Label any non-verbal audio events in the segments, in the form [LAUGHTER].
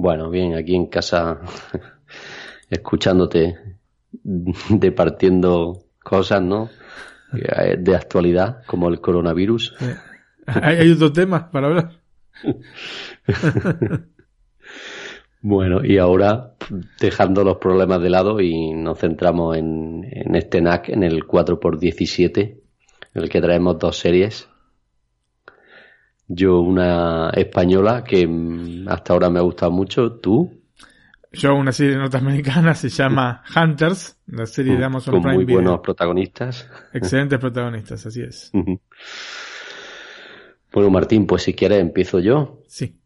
Bueno, bien, aquí en casa [LAUGHS] escuchándote [LAUGHS] departiendo cosas, ¿no? De actualidad, como el coronavirus. ¿Hay, otros temas para hablar? [LAUGHS] Bueno, y ahora dejando los problemas de lado y nos centramos en, en este NAC, en el 4x17, en el que traemos dos series. Yo una española que mm, hasta ahora me ha gustado mucho, tú, Yo una serie norteamericana se llama Hunters, la serie de Amazon con Prime muy Video. buenos protagonistas. Excelentes protagonistas, así es. [LAUGHS] Bueno, Martín, pues si quieres empiezo yo. Sí.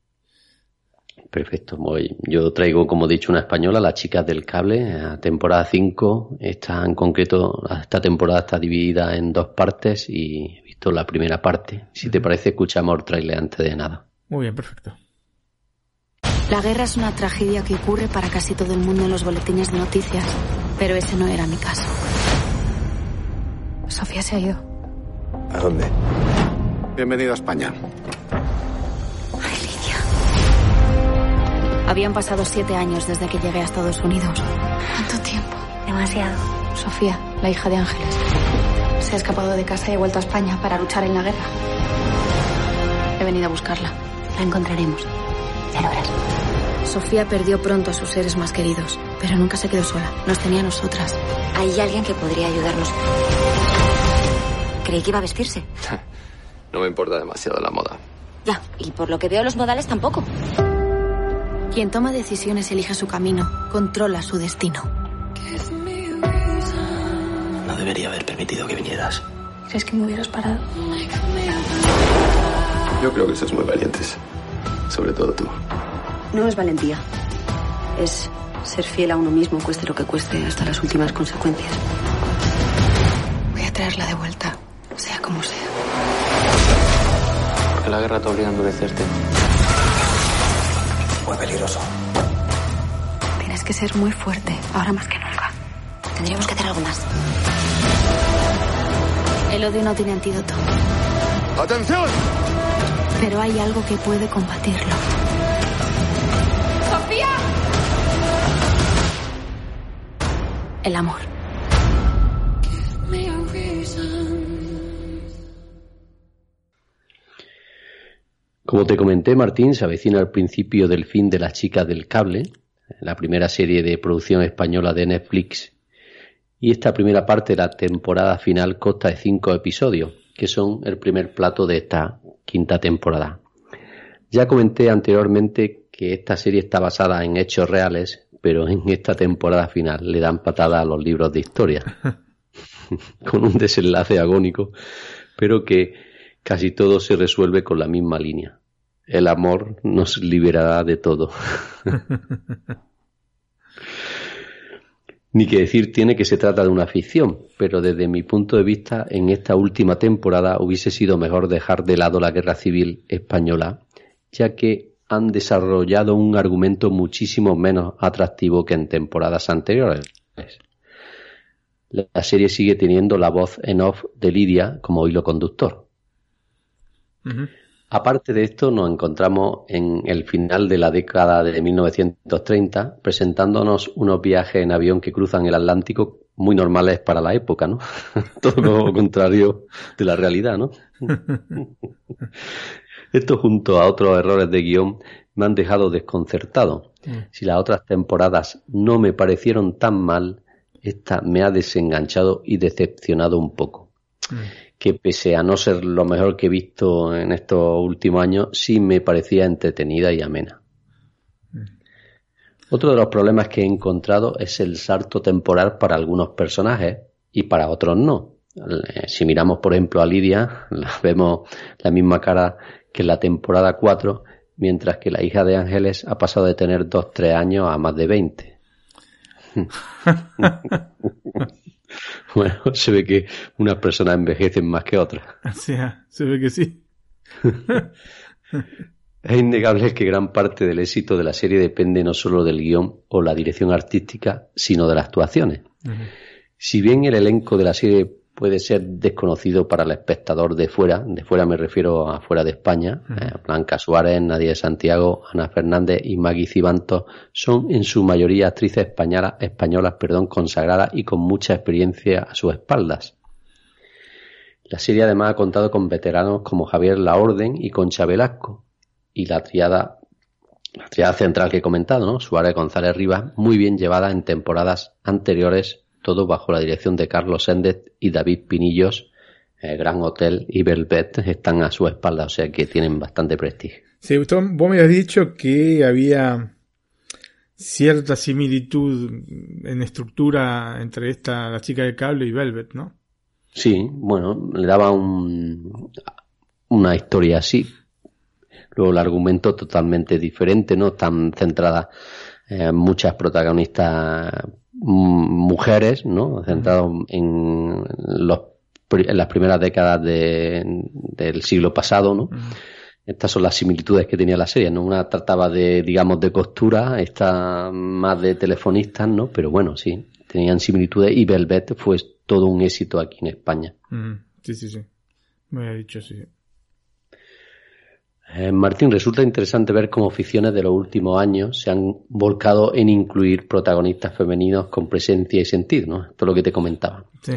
Perfecto. Voy. Yo traigo, como he dicho, una española, Las Chicas del Cable, a temporada 5. Esta en concreto, esta temporada está dividida en dos partes y visto la primera parte. Si te parece, escuchamos el trailer antes de nada. Muy bien, perfecto. La guerra es una tragedia que ocurre para casi todo el mundo en los boletines de noticias, pero ese no era mi caso. Sofía se ha ido. ¿A dónde? Bienvenido a España. Ay, Lidia. Habían pasado siete años desde que llegué a Estados Unidos. ¿Cuánto tiempo? Demasiado. Sofía, la hija de Ángeles. Se ha escapado de casa y ha vuelto a España para luchar en la guerra. He venido a buscarla. La encontraremos. Ya lo verás. Sofía perdió pronto a sus seres más queridos, pero nunca se quedó sola. Nos tenía a nosotras. Hay alguien que podría ayudarnos. Creí que iba a vestirse. [LAUGHS] No me importa demasiado la moda. Ya, y por lo que veo los modales tampoco. Quien toma decisiones elige su camino, controla su destino. No debería haber permitido que vinieras. ¿Crees que me hubieras parado? Yo creo que sois muy valientes. Sobre todo tú. No es valentía. Es ser fiel a uno mismo, cueste lo que cueste, hasta las últimas consecuencias. Voy a traerla de vuelta, sea como sea. Porque la guerra te obliga a endurecerte. Muy peligroso. Tienes que ser muy fuerte, ahora más que nunca. Tendríamos que hacer algo más. El odio no tiene antídoto, ¡Atención! pero hay algo que puede combatirlo. ¡Sofía! El amor. Como te comenté, Martín, se avecina el principio del fin de Las Chicas del Cable, la primera serie de producción española de Netflix. Y esta primera parte de la temporada final consta de cinco episodios, que son el primer plato de esta quinta temporada. Ya comenté anteriormente que esta serie está basada en hechos reales, pero en esta temporada final le dan patada a los libros de historia, [LAUGHS] con un desenlace agónico, pero que casi todo se resuelve con la misma línea. El amor nos liberará de todo. [LAUGHS] Ni que decir tiene que se trata de una ficción, pero desde mi punto de vista, en esta última temporada hubiese sido mejor dejar de lado la guerra civil española, ya que han desarrollado un argumento muchísimo menos atractivo que en temporadas anteriores. La serie sigue teniendo la voz en off de Lidia como hilo conductor. Aparte de esto, nos encontramos en el final de la década de 1930, presentándonos unos viajes en avión que cruzan el Atlántico muy normales para la época, ¿no? [LAUGHS] Todo lo [LAUGHS] contrario de la realidad, ¿no? [LAUGHS] Esto junto a otros errores de guion me han dejado desconcertado. Mm. Si las otras temporadas no me parecieron tan mal, esta me ha desenganchado y decepcionado un poco. Que pese a no ser lo mejor que he visto en estos últimos años, sí me parecía entretenida y amena. Mm. Otro de los problemas que he encontrado es el salto temporal para algunos personajes y para otros no. Eh, si miramos, por ejemplo, a Lidia, [LAUGHS] vemos la misma cara que en la temporada 4, mientras que la hija de Ángeles ha pasado de tener 2-3 años a más de 20. [LAUGHS] [LAUGHS] bueno, se ve que unas personas envejecen más que otras. [LAUGHS] Se ve que sí. [LAUGHS] es innegable que gran parte del éxito de la serie depende no solo del guion o la dirección artística, sino de las actuaciones. Si bien el elenco de la serie puede ser desconocido para el espectador de fuera, de fuera me refiero a fuera de España, eh, Blanca Suárez, Nadia Santiago, Ana Fernández y Maggie Cibantos son en su mayoría actrices españolas, españolas perdón, consagradas y con mucha experiencia a sus espaldas. La serie además ha contado con veteranos como Javier Laorden y Concha Velasco y la triada la triada central que he comentado, ¿no? Suárez González Rivas, muy bien llevada en temporadas anteriores todo bajo la dirección de Carlos Sendet y David Pinillos. Gran Hotel y Velvet están a su espalda, o sea que tienen bastante prestigio. Sí, vos me habías dicho que había cierta similitud en estructura entre esta, la chica de cable y Velvet, ¿no? Sí, bueno, le daba un, una historia así. Luego el argumento totalmente diferente, ¿no? Tan centrada en muchas protagonistas mujeres, ¿no? Centrado en, los, en las primeras décadas del siglo pasado, ¿no? Estas son las similitudes que tenía la serie, ¿no? Una trataba de, digamos, de costura, esta más de telefonistas, ¿no? Pero bueno, sí, tenían similitudes y Velvet fue todo un éxito aquí en España. Sí, sí, sí. Me había dicho, sí. Eh, Martín, resulta interesante ver cómo ficciones de los últimos años se han volcado en incluir protagonistas femeninos con presencia y sentido, ¿no? Esto es lo que te comentaba. Sí.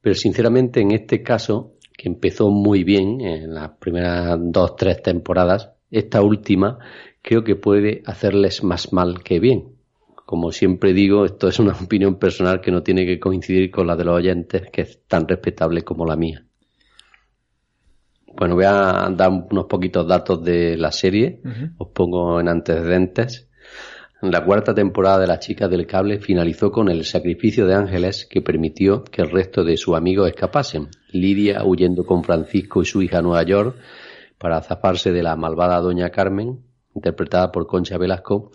Pero sinceramente, en este caso, que empezó muy bien en las primeras dos, tres temporadas, esta última creo que puede hacerles más mal que bien. Como siempre digo, esto es una [LAUGHS] opinión personal que no tiene que coincidir con la de los oyentes, que es tan respetable como la mía. Bueno, voy a dar unos poquitos datos de la serie. Os pongo en antecedentes. La cuarta temporada de Las Chicas del Cable finalizó con el sacrificio de Ángeles que permitió que el resto de sus amigos escapasen. Lidia huyendo con Francisco y su hija a Nueva York para zafarse de la malvada Doña Carmen, interpretada por Concha Velasco,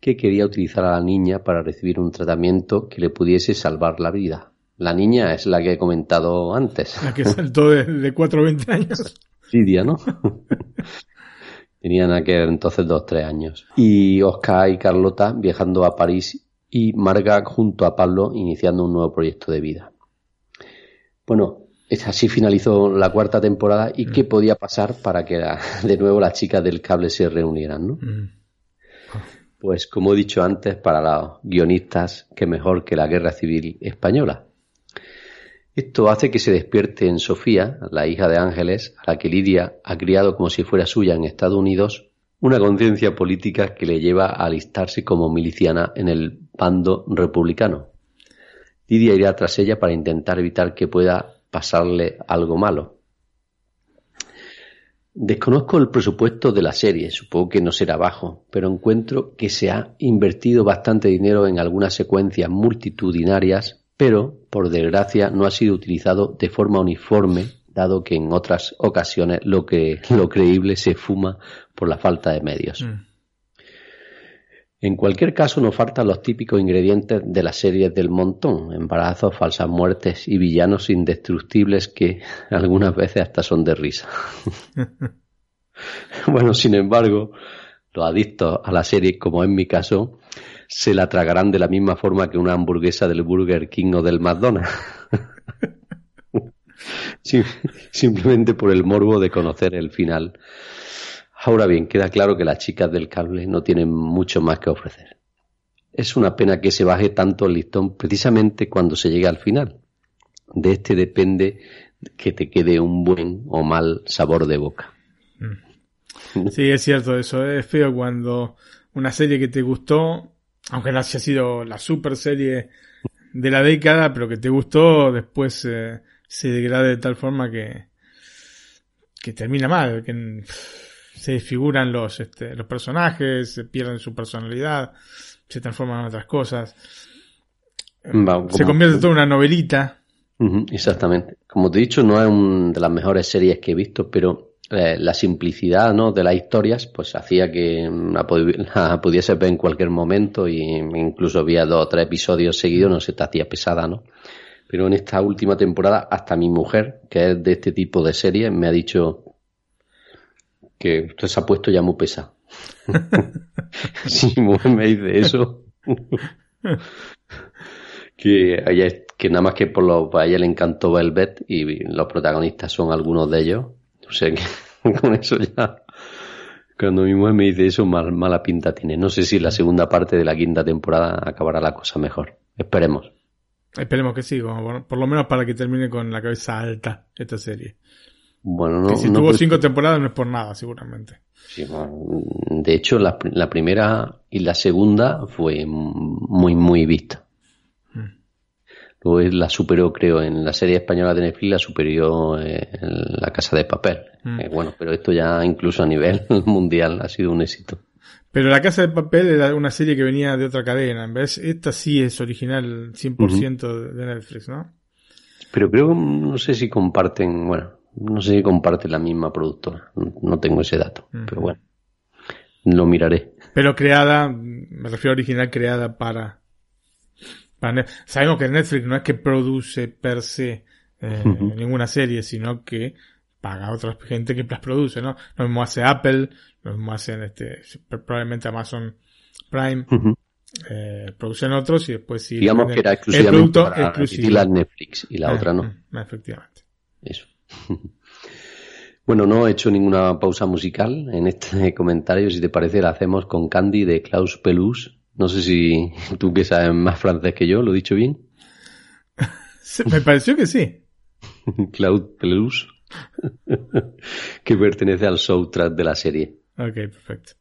que quería utilizar a la niña para recibir un tratamiento que le pudiese salvar la vida. La niña es la que he comentado antes. La que saltó de, de 4 a 20 años. Lidia, ¿no? [LAUGHS] Tenían aquel entonces dos, tres años. Y Oscar y Carlota viajando a París y Marga junto a Pablo iniciando un nuevo proyecto de vida. Bueno, así finalizó la cuarta temporada y qué mm. podía pasar para que [LAUGHS] de nuevo las chicas del cable se reunieran, ¿no? Mm. Pues como he dicho antes, para los guionistas, qué mejor que la guerra civil española. Esto hace que se despierte en Sofía, la hija de Ángeles, a la que Lidia ha criado como si fuera suya en Estados Unidos, una conciencia política que le lleva a alistarse como miliciana en el bando republicano. Lidia irá tras ella para intentar evitar que pueda pasarle algo malo. Desconozco el presupuesto de la serie, supongo que no será bajo, pero encuentro que se ha invertido bastante dinero en algunas secuencias multitudinarias pero, por desgracia, no ha sido utilizado de forma uniforme, dado que en otras ocasiones lo, que, [LAUGHS] lo creíble se fuma por la falta de medios. Mm. En cualquier caso, nos faltan los típicos ingredientes de las series del montón, embarazos, falsas muertes y villanos indestructibles que [LAUGHS] algunas veces hasta son de risa. [LAUGHS] bueno, sin embargo, los adictos a la serie, como en mi caso, se la tragarán de la misma forma que una hamburguesa del Burger King o del McDonald's. [LAUGHS] simplemente por el morbo de conocer el final. Ahora bien, queda claro que las chicas del cable no tienen mucho más que ofrecer. Es una pena que se baje tanto el listón precisamente cuando se llega al final. De este depende que te quede un buen o mal sabor de boca. Mm. Sí, es cierto, eso es feo cuando una serie que te gustó, aunque no haya sido la super serie de la década, pero que te gustó, después eh, se degrade de tal forma que, que termina mal, que se desfiguran los, este, los personajes, se pierden su personalidad, se transforman en otras cosas. se convierte en toda una novelita. exactamente. Como te he dicho, no es una de las mejores series que he visto, pero eh, la simplicidad ¿no? de las historias pues hacía que [LAUGHS] la, pudiese ver en cualquier momento y incluso había dos o tres episodios seguidos, no se te hacía pesada, ¿no? Pero en esta última temporada hasta mi mujer, que es de este tipo de series, me ha dicho que usted se ha puesto ya muy pesado. [LAUGHS] si mujer me dice eso, [LAUGHS] que, que nada más que por lo, a ella le encantó Velvet y los protagonistas son algunos de ellos. O sea que [LAUGHS] con eso ya, cuando mi mujer me dice eso, mala pinta tiene. No sé si la segunda parte de la quinta temporada acabará la cosa mejor. Esperemos. Esperemos que sí, por lo menos para que termine con la cabeza alta esta serie. Bueno, no. si tuvo cinco temporadas no es por nada, seguramente. Sí, de hecho, la, la, primera y la segunda fue muy, muy vista. La superó, creo, en la serie española de Netflix, la superó eh, en La Casa de Papel. Mm. Eh, bueno, pero esto ya incluso a nivel [LAUGHS] mundial ha sido un éxito. Pero La Casa de Papel era una serie que venía de otra cadena. En vez, esta sí es original 100% de Netflix, ¿no? Pero creo, no sé si comparten, bueno, no sé si comparten la misma productora. No tengo ese dato, pero bueno, lo miraré. Pero creada, me refiero a original creada para Sabemos que Netflix no es que produce per se eh, ninguna serie, sino que paga a otra gente que las produce, ¿no? Lo mismo hace Apple, lo mismo hacen este, probablemente Amazon Prime, eh, producen otros y después sí. Digamos que era exclusivamente el para Netflix y la ah, otra no. Mm, efectivamente. Eso. [LAUGHS] bueno, no he hecho ninguna pausa musical en este [LAUGHS] comentario. Si te parece, la hacemos con Candy de Klaus Pelus no sé si [LAUGHS] tú que sabes más francés que yo, ¿lo he dicho bien? [LAUGHS] Me pareció que sí. [LAUGHS] Claude Pelus, que pertenece al soundtrack de la serie. Ok, perfecto.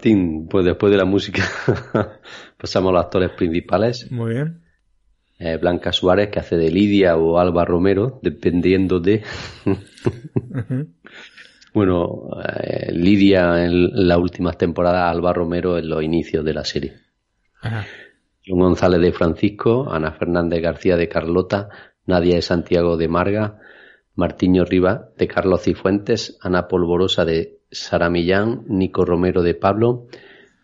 Martín, pues después de la música [LAUGHS] pasamos a los actores principales. Muy bien. Eh, Blanca Suárez, que hace de Lidia o Alba Romero, dependiendo de... Bueno, eh, Lidia en la última temporada, Alba Romero en los inicios de la serie. John González de Francisco, Ana Fernández García de Carlota, Nadia de Santiago de Marga, Martiño Riva de Carlos Cifuentes, Ana Polvorosa de Sara Millán, Nico Romero de Pablo,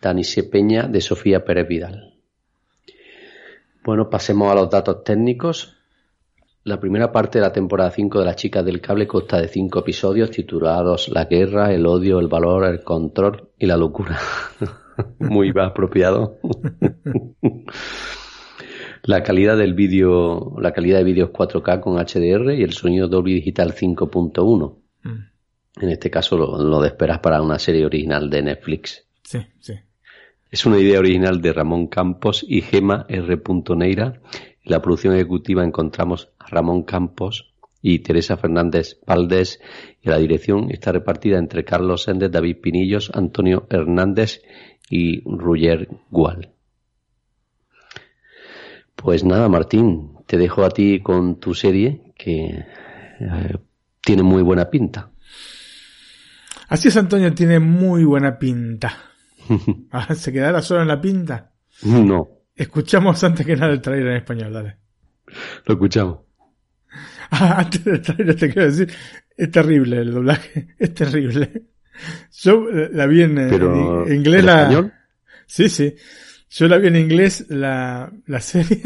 Dani Peña de Sofía Pérez Vidal. Bueno, pasemos a los datos técnicos. La primera parte de la temporada 5 de Las Chicas del Cable consta de cinco episodios titulados La guerra, el odio, el valor, el control y la locura. [LAUGHS] Muy apropiado. [LAUGHS] la calidad del vídeo, la calidad de vídeos 4K con HDR y el sonido Dolby Digital 5.1. Mm. En este caso lo, lo de esperas para una serie original de Netflix. Sí, sí. Es una idea original de Ramón Campos y Gema R. Neira en la producción ejecutiva encontramos a Ramón Campos y Teresa Fernández Valdés y la dirección está repartida entre Carlos Sendes, David Pinillos, Antonio Hernández y Ruyer Gual. Pues nada, Martín, te dejo a ti con tu serie que eh, tiene muy buena pinta. Así es, Antonio, tiene muy buena pinta. [LAUGHS] Ah, ¿Se quedará solo en la pinta? No. Escuchamos antes que nada el trailer en español, dale. Lo escuchamos. [LAUGHS] Ah, antes del trailer te quiero decir, es terrible el doblaje, [LAUGHS] es terrible. Yo eh, la vi en, Pero, inglés la... español? Sí, sí. Yo la vi en inglés la, la serie.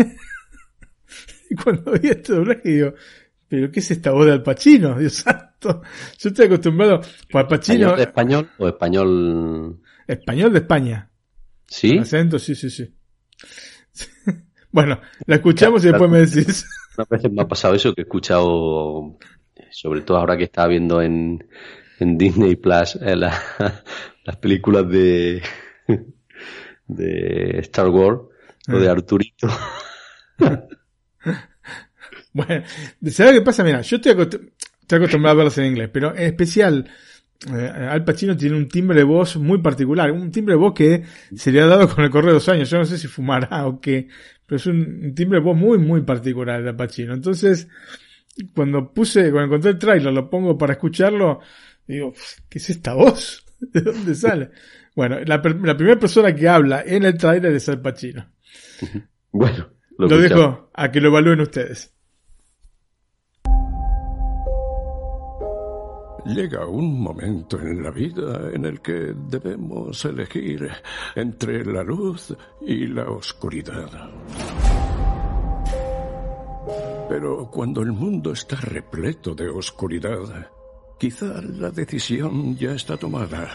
y cuando vi este doblaje digo, pero ¿qué es esta voz de Al Pacino? Dios santo. Yo estoy acostumbrado. Pues Pacino. ¿Español de español o español? Español de España. ¿Sí? acento, sí, sí, sí. [LAUGHS] bueno, la escuchamos y después me [LAUGHS] decís. Una veces me ha pasado eso que he escuchado, sobre todo ahora que estaba viendo en, en Disney Plus eh, [LAUGHS] las películas de, de Star Wars o de ah. Arturito. bueno, ¿sabes qué pasa? Mira, yo estoy, acostumbrado a verlas en inglés, pero en especial eh, Al Pacino tiene un timbre de voz muy particular, un timbre de voz que se le ha dado con el correr de los años. Yo no sé si fumará o qué, pero es un, timbre de voz muy, muy particular de Al Pacino. Entonces, cuando puse, cuando encontré el trailer, lo pongo para escucharlo, digo, ¿qué es esta voz? [LAUGHS] ¿De dónde sale? bueno, la, primera persona que habla en el trailer es Al Pacino. [LAUGHS] Bueno, lo, lo dejo a que lo evalúen ustedes. Llega un momento en la vida en el que debemos elegir entre la luz y la oscuridad. Pero cuando el mundo está repleto de oscuridad, quizá la decisión ya está tomada.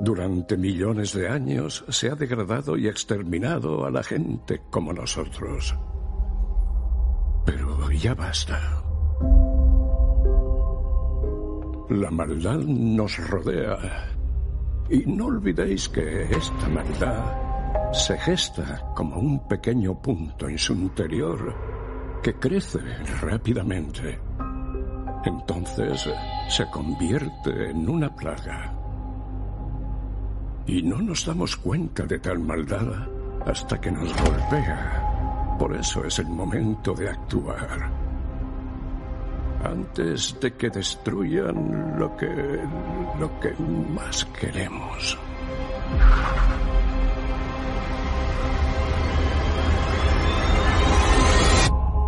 Durante millones de años se ha degradado y exterminado a la gente como nosotros. Pero ya basta. La maldad nos rodea. Y no olvidéis que esta maldad se gesta como un pequeño punto en su interior que crece rápidamente. Entonces se convierte en una plaga. Y no nos damos cuenta de tal maldad hasta que nos golpea. Por eso es el momento de actuar antes de que destruyan lo que lo que más queremos.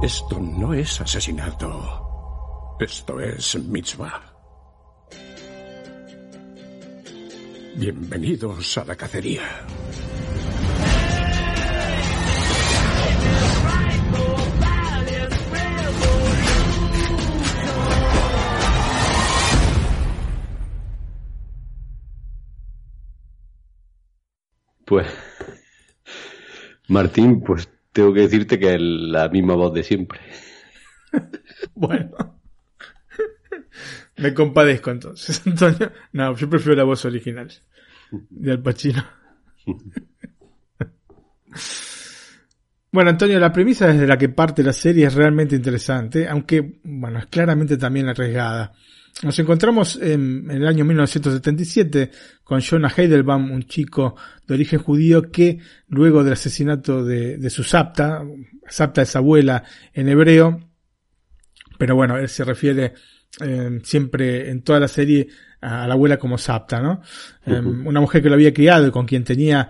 Esto no es asesinato. Esto es mitzvah. Bienvenidos a la cacería. Pues, Martín, pues tengo que decirte que es la misma voz de siempre. bueno. Me compadezco entonces, [LAUGHS] Antonio. No, yo prefiero la voz original de Al Pacino. Bueno, Antonio, la premisa desde la que parte la serie es realmente interesante, aunque, bueno, es claramente también arriesgada. Nos encontramos en, el año 1977 con Jonah Heidelbaum, un chico de origen judío que luego del asesinato de, su Sapta, Sapta es abuela en hebreo, pero bueno, él se refiere eh, siempre en toda la serie a la abuela como Sapta, ¿no? Eh, una mujer que lo había criado y con quien tenía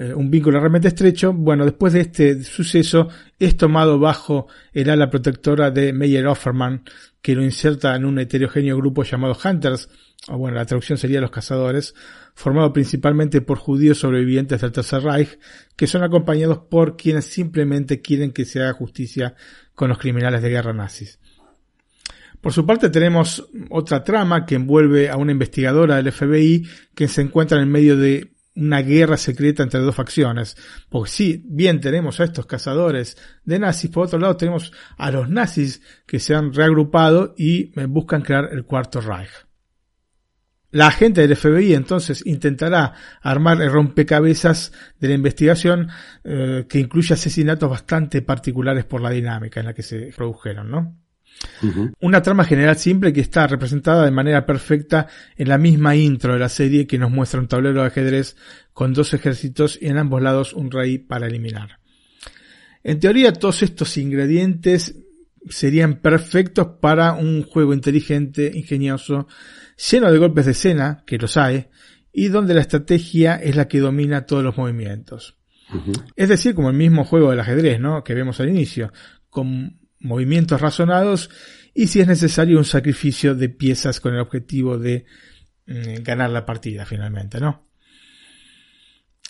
eh, un vínculo realmente estrecho, bueno, después de este suceso es tomado bajo el ala protectora de Meyer Offerman, que lo inserta en un heterogéneo grupo llamado Hunters, o bueno, la traducción sería los cazadores, formado principalmente por judíos sobrevivientes del Tercer Reich, que son acompañados por quienes simplemente quieren que se haga justicia con los criminales de guerra nazis. Por su parte tenemos otra trama que envuelve a una investigadora del FBI que se encuentra en medio de una guerra secreta entre dos facciones. Porque sí, bien tenemos a estos cazadores de nazis, por otro lado tenemos a los nazis que se han reagrupado y buscan crear el cuarto Reich. La agente del FBI entonces intentará armar el rompecabezas de la investigación eh, que incluye asesinatos bastante particulares por la dinámica en la que se produjeron, ¿no? Una trama general simple que está representada de manera perfecta en la misma intro de la serie que nos muestra un tablero de ajedrez con dos ejércitos y en ambos lados un rey para eliminar. En teoría todos estos ingredientes serían perfectos para un juego inteligente, ingenioso, lleno de golpes de escena, que los hay, y donde la estrategia es la que domina todos los movimientos. Es decir, como el mismo juego del ajedrez, ¿no? Que vemos al inicio, con movimientos razonados y si es necesario un sacrificio de piezas con el objetivo de mm, ganar la partida finalmente, ¿no?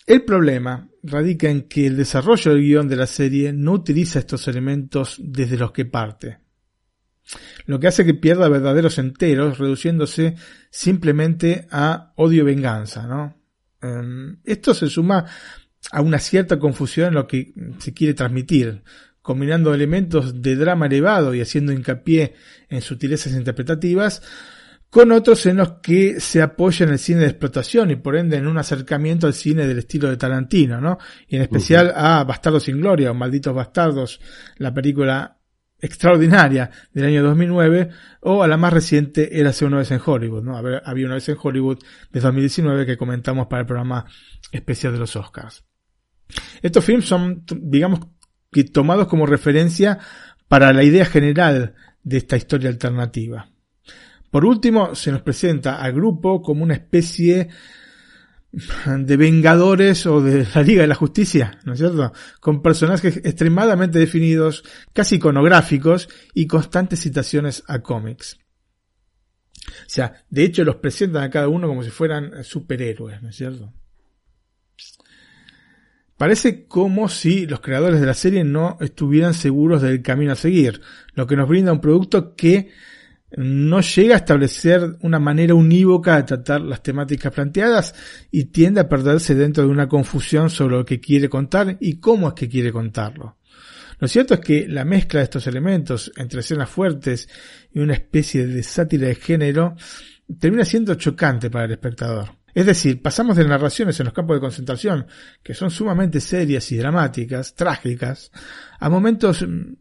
El problema radica en que el desarrollo del guion de la serie no utiliza estos elementos desde los que parte, lo que hace que pierda verdaderos enteros, reduciéndose simplemente a odio-venganza, ¿no? Em, esto se suma a una cierta confusión en lo que se quiere transmitir, combinando elementos de drama elevado y haciendo hincapié en sutilezas interpretativas, con otros en los que se apoya en el cine de explotación y por ende en un acercamiento al cine del estilo de Tarantino, ¿no? Y en especial a Bastardos sin Gloria o Malditos Bastardos, la película extraordinaria del año 2009, o a la más reciente Érase una vez en Hollywood, ¿no? Había una vez en Hollywood de 2019 que comentamos para el programa especial de los Oscars. Estos films son, digamos, que tomados como referencia para la idea general de esta historia alternativa. Por último, se nos presenta al grupo como una especie de vengadores o de la Liga de la Justicia, ¿no es cierto? Con personajes extremadamente definidos, casi iconográficos y constantes citaciones a cómics. O sea, de hecho los presentan a cada uno como si fueran superhéroes, ¿no es cierto? Parece como si los creadores de la serie no estuvieran seguros del camino a seguir, lo que nos brinda un producto que no llega a establecer una manera unívoca de tratar las temáticas planteadas y tiende a perderse dentro de una confusión sobre lo que quiere contar y cómo es que quiere contarlo. Lo cierto es que la mezcla de estos elementos entre escenas fuertes y una especie de sátira de género termina siendo chocante para el espectador. Es decir, pasamos de narraciones en los campos de concentración, que son sumamente serias y dramáticas, trágicas, a momentos, mm,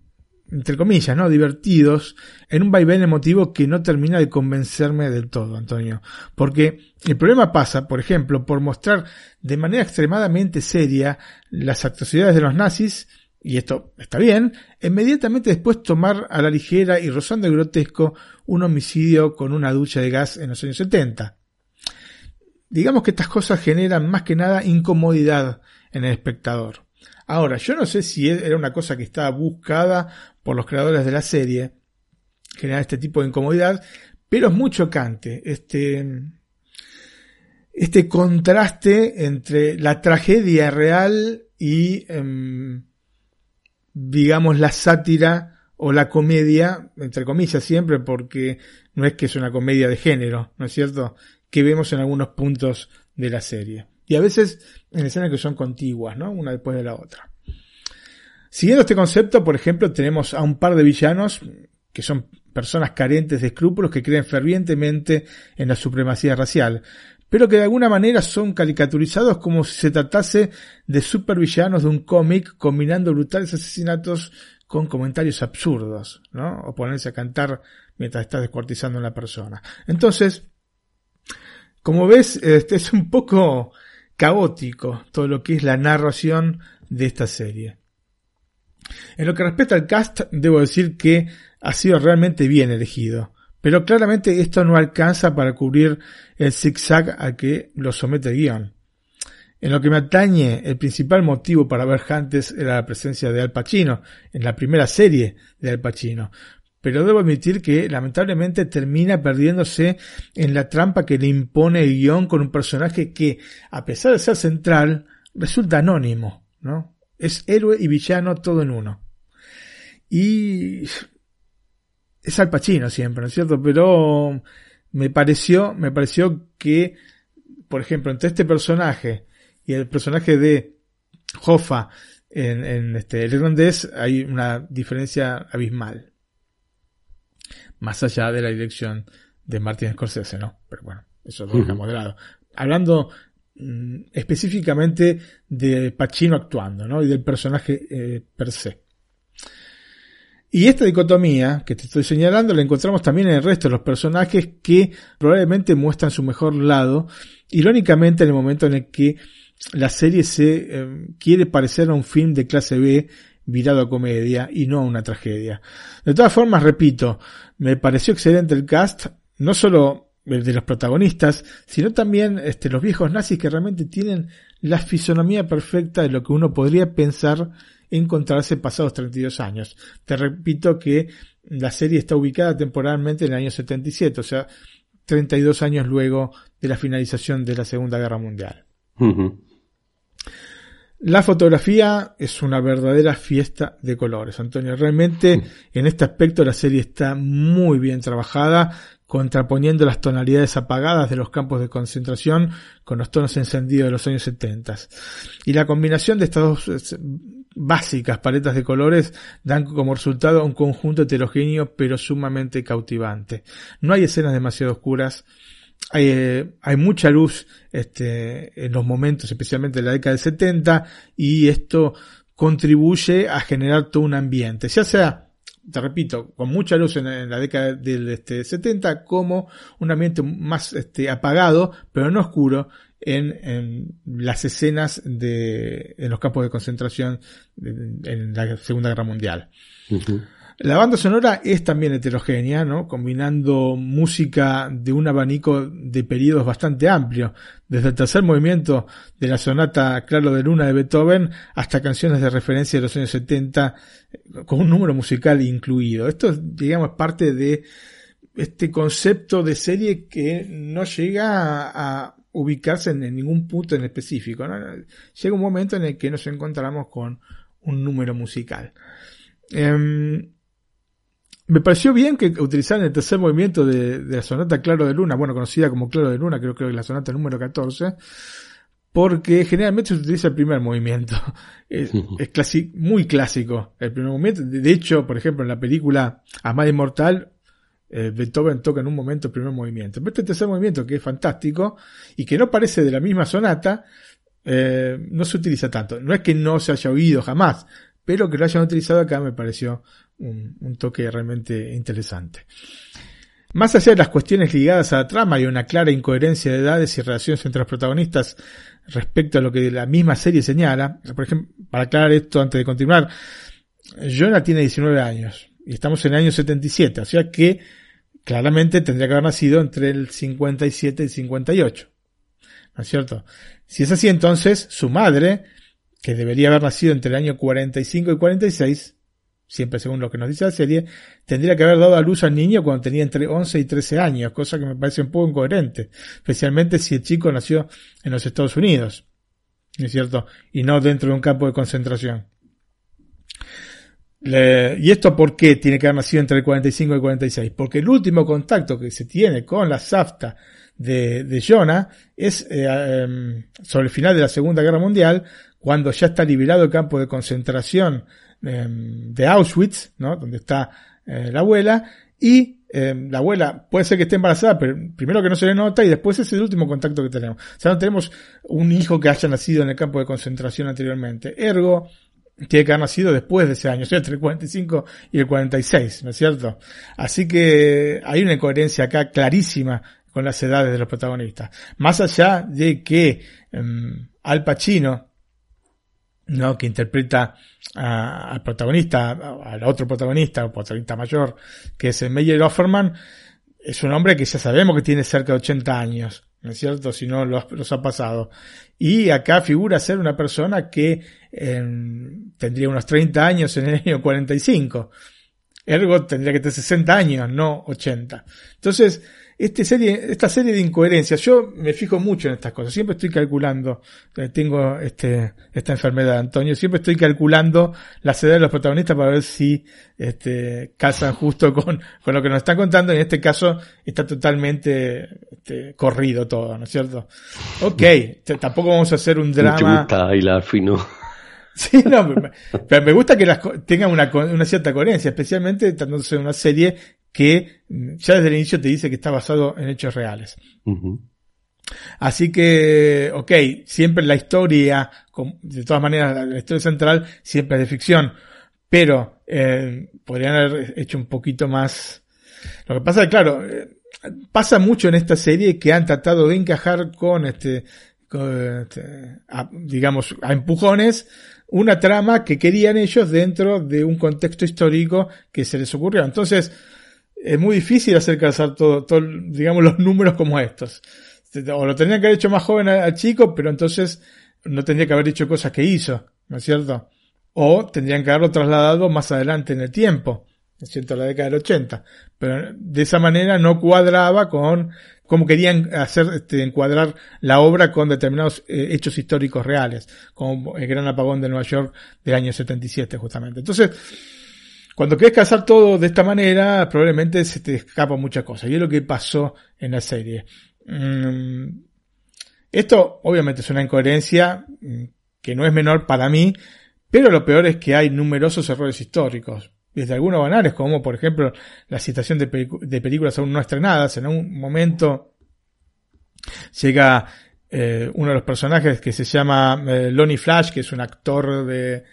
entre comillas, ¿no? divertidos, en un vaivén emotivo que no termina de convencerme del todo, Antonio. Porque el problema pasa, por ejemplo, por mostrar de manera extremadamente seria las atrocidades de los nazis, y esto está bien, inmediatamente después tomar a la ligera y rozando el grotesco un homicidio con una ducha de gas en los años 70. Digamos que estas cosas generan más que nada incomodidad en el espectador. Ahora, yo no sé si era una cosa que estaba buscada por los creadores de la serie, generar este tipo de incomodidad, pero es muy chocante este, este contraste entre la tragedia real y, em, digamos, la sátira o la comedia, entre comillas siempre, porque no es que es una comedia de género, ¿no es cierto? Que vemos en algunos puntos de la serie. Y a veces en escenas que son contiguas, ¿no? Una después de la otra. Siguiendo este concepto, por ejemplo, tenemos a un par de villanos que son personas carentes de escrúpulos que creen fervientemente en la supremacía racial, pero que de alguna manera son caricaturizados como si se tratase de supervillanos de un cómic combinando brutales asesinatos con comentarios absurdos, ¿no? O ponerse a cantar mientras estás descuartizando a una persona. Entonces, como ves, este es un poco caótico todo lo que es la narración de esta serie. En lo que respecta al cast, debo decir que ha sido realmente bien elegido. Pero claramente esto no alcanza para cubrir el zigzag a que lo somete el. En lo que me atañe, el principal motivo para ver Hunters era la presencia de Al Pacino, en la primera serie de Al Pacino. Pero debo admitir que lamentablemente termina perdiéndose en la trampa que le impone el guion con un personaje que, a pesar de ser central, resulta anónimo, ¿no? Es héroe y villano todo en uno. Y es Al Pacino siempre, ¿no es cierto? Pero me pareció, me pareció que, por ejemplo, entre este personaje y el personaje de Hoffa en, este, el irlandés hay una diferencia abismal. Más allá de la dirección de Martin Scorsese, ¿no? Pero bueno, eso lo dejamos de lado. Hablando mm, específicamente de Pacino actuando, ¿no? Y del personaje eh, per se. Y esta dicotomía que te estoy señalando la encontramos también en el resto de los personajes que probablemente muestran su mejor lado, irónicamente en el momento en el que la serie se eh, quiere parecer a un film de clase B virado a comedia y no a una tragedia. De todas formas, repito, me pareció excelente el cast, no solo el de los protagonistas, sino también este, los viejos nazis que realmente tienen la fisonomía perfecta de lo que uno podría pensar encontrarse pasados 32 años. Te repito que la serie está ubicada temporalmente en el año 77, o sea, 32 años luego de la finalización de la Segunda Guerra Mundial. La fotografía es una verdadera fiesta de colores, Antonio. Realmente en este aspecto la serie está muy bien trabajada, contraponiendo las tonalidades apagadas de los campos de concentración con los tonos encendidos de los años 70. Y la combinación de estas dos básicas paletas de colores dan como resultado un conjunto heterogéneo pero sumamente cautivante. No hay escenas demasiado oscuras, hay, eh, hay, mucha luz este, en los momentos, especialmente en la década del 70, y esto contribuye a generar todo un ambiente, ya sea, te repito, con mucha luz en, la década del este, 70, como un ambiente más este, apagado, pero no oscuro, en, las escenas de, en los campos de concentración en la Segunda Guerra Mundial. La banda sonora es también heterogénea, ¿no? Combinando música de un abanico de periodos bastante amplio, desde el tercer movimiento de la sonata Claro de Luna de Beethoven hasta canciones de referencia de los años 70 con un número musical incluido. Esto, digamos, parte de este concepto de serie que no llega a, ubicarse en, ningún punto en específico. Llega un momento en el que nos encontramos con un número musical. Em, me pareció bien que utilizaran el tercer movimiento de, la sonata Claro de Luna, bueno, conocida como Claro de Luna, creo que es la sonata número 14, porque generalmente se utiliza el primer movimiento. [LAUGHS] Es, muy clásico el primer movimiento. De hecho, por ejemplo, en la película Amada Inmortal, eh, Beethoven toca en un momento el primer movimiento. Pero este tercer movimiento, que es fantástico y que no parece de la misma sonata, eh, no se utiliza tanto. No es que no se haya oído jamás, pero que lo hayan utilizado acá me pareció un, toque realmente interesante. Más allá de las cuestiones ligadas a la trama y una clara incoherencia de edades y relaciones entre los protagonistas respecto a lo que la misma serie señala, por ejemplo, para aclarar esto antes de continuar, Jonah tiene 19 años y estamos en el año 77, o sea que claramente tendría que haber nacido entre el 57 y el 58. ¿No es cierto? Si es así, entonces su madre, que debería haber nacido entre el año 45 y 46, siempre según lo que nos dice la serie, tendría que haber dado a luz al niño cuando tenía entre 11 y 13 años, cosa que me parece un poco incoherente, especialmente si el chico nació en los Estados Unidos, ¿no es cierto? Y no dentro de un campo de concentración. ¿Y esto por qué tiene que haber nacido entre el 45 y el 46? Porque el último contacto que se tiene con la SAFTA de, de Jonah es eh, em, sobre el final de la Segunda Guerra Mundial, cuando ya está liberado el campo de concentración de Auschwitz, ¿no? Donde está eh, la abuela, y em, la abuela puede ser que esté embarazada, pero primero que no se le nota y después es el último contacto que tenemos. O sea, no tenemos un hijo que haya nacido en el campo de concentración anteriormente. Ergo, tiene que haber nacido después de ese año, [LAUGHS] o sea, entre el 45 y el 46, ¿no es cierto? Así que hay una incoherencia acá clarísima con las edades de los protagonistas. Más allá de que em, Al Pacino, ¿no? que interpreta al protagonista, al otro protagonista, o protagonista mayor, que es el Meyer Offerman, es un hombre que ya sabemos que tiene cerca de 80 años, ¿no es cierto? Si no los, ha pasado. Y acá figura ser una persona que em, tendría unos 30 años en el año 45. Ergo tendría que tener 60 años, no 80. Entonces, este serie, esta serie de incoherencias, yo me fijo mucho en estas cosas, siempre estoy calculando, eh, tengo este, esta enfermedad, Antonio, siempre estoy calculando las edades de los protagonistas para ver si este, casan justo [LAUGHS] con, con lo que nos están contando, y en este caso está totalmente este, corrido todo, ¿no es cierto? Ok, tampoco vamos a hacer un drama. [LAUGHS] Sí, no, pero me gusta que las tengan una, una cierta coherencia, especialmente tratándose de una serie que mm, ya desde el inicio te dice que está basado en hechos reales. Así que, ok, siempre la historia, de todas maneras, la historia central siempre es de ficción, pero eh, podrían haber hecho un poquito más. Lo que pasa es, claro, eh, pasa mucho en esta serie que han tratado de encajar con este, este digamos, a empujones, una trama que querían ellos dentro de un contexto histórico que se les ocurrió. Entonces, es muy difícil hacer calzar todo, digamos, los números como estos. O lo tendrían que haber hecho más joven al chico, pero entonces no tendría que haber hecho cosas que hizo, ¿no es cierto? O tendrían que haberlo trasladado más adelante en el tiempo, ¿no es cierto? La década del 80. Pero de esa manera no cuadraba con cómo querían hacer, este, encuadrar la obra con determinados eh, hechos históricos reales, como el gran apagón de Nueva York del año 77 justamente. Entonces, cuando quieres casar todo de esta manera, probablemente se te escapa mucha cosa. Y es lo que pasó en la serie. Mm, esto obviamente es una incoherencia mm, que no es menor para mí, pero lo peor es que hay numerosos errores históricos. Desde algunos banales, como por ejemplo la citación de, películas aún no estrenadas. En un momento llega eh, uno de los personajes que se llama eh, Lonnie Flash, que es un actor de,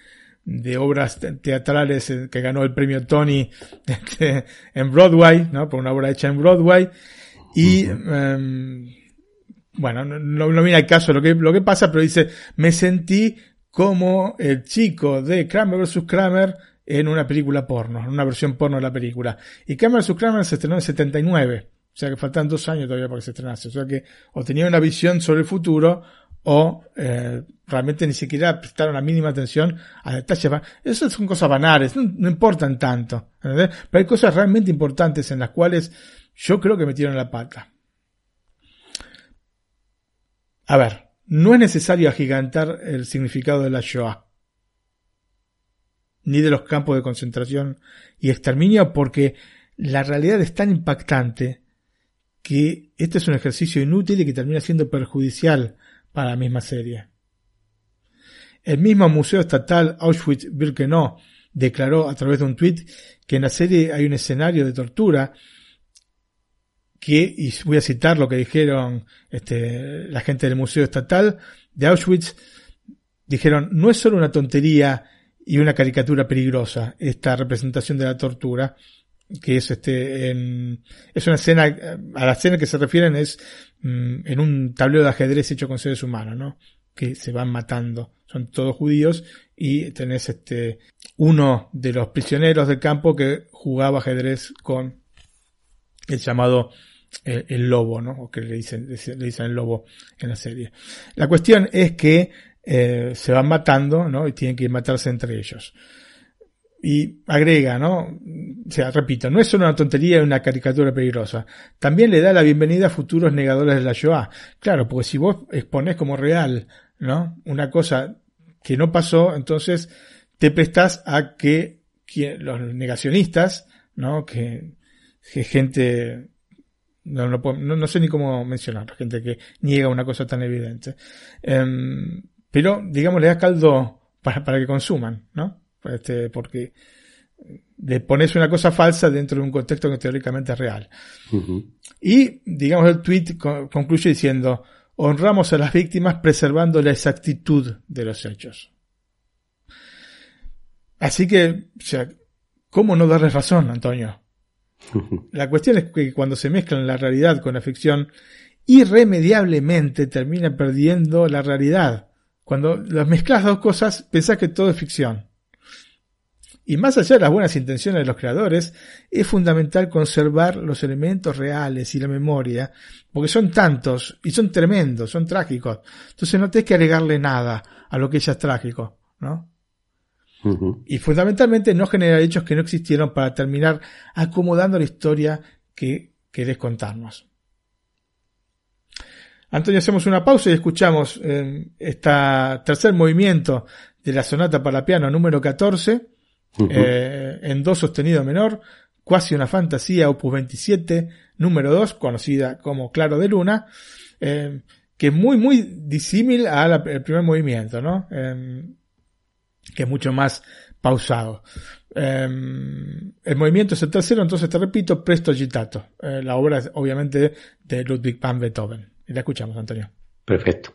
de obras teatrales eh, que ganó el premio Tony [LAUGHS] este, en Broadway, ¿no? Por una obra hecha en Broadway. Y, em, bueno, no, no, mira el caso lo que, lo que pasa, pero dice, me sentí como el chico de Kramer vs. Kramer en una película porno, en una versión porno de la película. Y Kramer vs. Kramer se estrenó en 79. O sea que faltan dos años todavía para que se estrenase. O sea que o tenía una visión sobre el futuro o eh, realmente ni siquiera prestaron la mínima atención a detalles. Esas son cosas banales, no, importan tanto. Pero hay cosas realmente importantes en las cuales yo creo que metieron la pata. A ver, no es necesario agigantar el significado de la Shoah, ni de los campos de concentración y exterminio, porque la realidad es tan impactante que este es un ejercicio inútil y que termina siendo perjudicial para la misma serie. El mismo Museo Estatal Auschwitz-Birkenau declaró a través de un tuit que en la serie hay un escenario de tortura que, y voy a citar lo que dijeron este, la gente del Museo Estatal de Auschwitz, dijeron, no es solo una tontería y una caricatura peligrosa esta representación de la tortura, que es este es una escena a la escena que se refieren es mm, en un tablero de ajedrez hecho con seres humanos no que se van matando son todos judíos y tenés este uno de los prisioneros del campo que jugaba ajedrez con el llamado eh, el, lobo no o que le dicen le dicen el lobo en la serie la cuestión es que eh, se van matando no y tienen que matarse entre ellos y agrega, ¿no? O sea, repito, no es solo una tontería y una caricatura peligrosa. También le da la bienvenida a futuros negadores de la Shoah. Claro, porque si vos exponés como real, ¿no? Una cosa que no pasó, entonces te prestás a que, los negacionistas, ¿no? Que, gente, no, no, sé ni cómo mencionar, gente que niega una cosa tan evidente. Em, pero, digamos, le da caldo para, para que consuman, ¿no? este, porque le pones una cosa falsa dentro de un contexto que teóricamente es real. Y, digamos, el tweet concluye diciendo, honramos a las víctimas preservando la exactitud de los hechos. Así que, o sea, ¿cómo no darles razón, Antonio? [LAUGHS] La cuestión es que cuando se mezclan la realidad con la ficción, irremediablemente termina perdiendo la realidad. Cuando las mezclas dos cosas, pensás que todo es ficción. Y más allá de las buenas intenciones de los creadores, es fundamental conservar los elementos reales y la memoria, porque son tantos y son tremendos, son trágicos. Entonces no tenés que agregarle nada a lo que ya es trágico, ¿no? Y fundamentalmente no generar hechos que no existieron para terminar acomodando la historia que querés contarnos. Antonio, hacemos una pausa y escuchamos este tercer movimiento de la sonata para piano número 14 eh, en do sostenido menor, cuasi una fantasía opus 27 número 2, conocida como Claro de Luna, eh, que es muy muy disímil al primer movimiento, ¿no? Em, que es mucho más pausado. Em, el movimiento es el tercero, entonces te repito, Presto agitato. Eh, la obra es obviamente de Ludwig van Beethoven. Y la escuchamos, Antonio. Perfecto.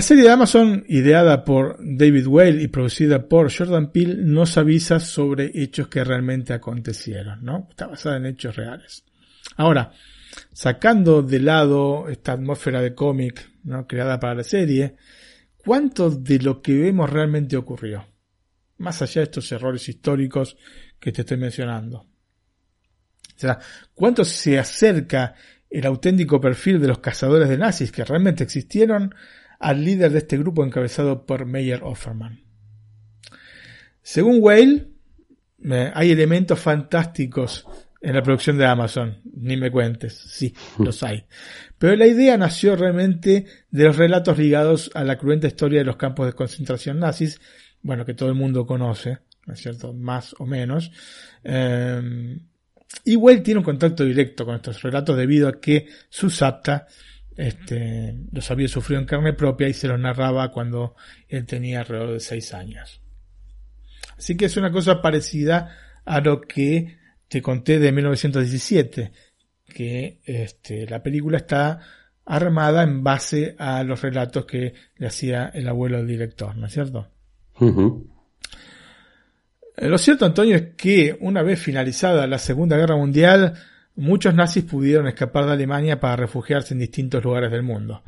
La serie de Amazon, ideada por David Whale y producida por Jordan Peele, nos avisa sobre hechos que realmente acontecieron, ¿no? Está basada en hechos reales. Ahora, sacando de lado esta atmósfera de cómic, ¿no? Creada para la serie, ¿cuánto de lo que vemos realmente ocurrió? Más allá de estos errores históricos que te estoy mencionando. O sea, ¿cuánto se acerca el auténtico perfil de los cazadores de nazis que realmente existieron al líder de este grupo encabezado por Meyer Offerman. Según Whale, hay elementos fantásticos en la producción de Amazon, ni me cuentes, sí, [LAUGHS] los hay. Pero la idea nació realmente de los relatos ligados a la cruenta historia de los campos de concentración nazis, bueno, que todo el mundo conoce, ¿no es cierto? Más o menos. Eh, y Whale tiene un contacto directo con estos relatos debido a que su SAPTA este, los había sufrido en carne propia y se los narraba cuando él tenía alrededor de seis años. Así que es una cosa parecida a lo que te conté de 1917, que este, la película está armada en base a los relatos que le hacía el abuelo del director, ¿no es cierto? Lo cierto, Antonio, es que una vez finalizada la Segunda Guerra Mundial, muchos nazis pudieron escapar de Alemania para refugiarse en distintos lugares del mundo.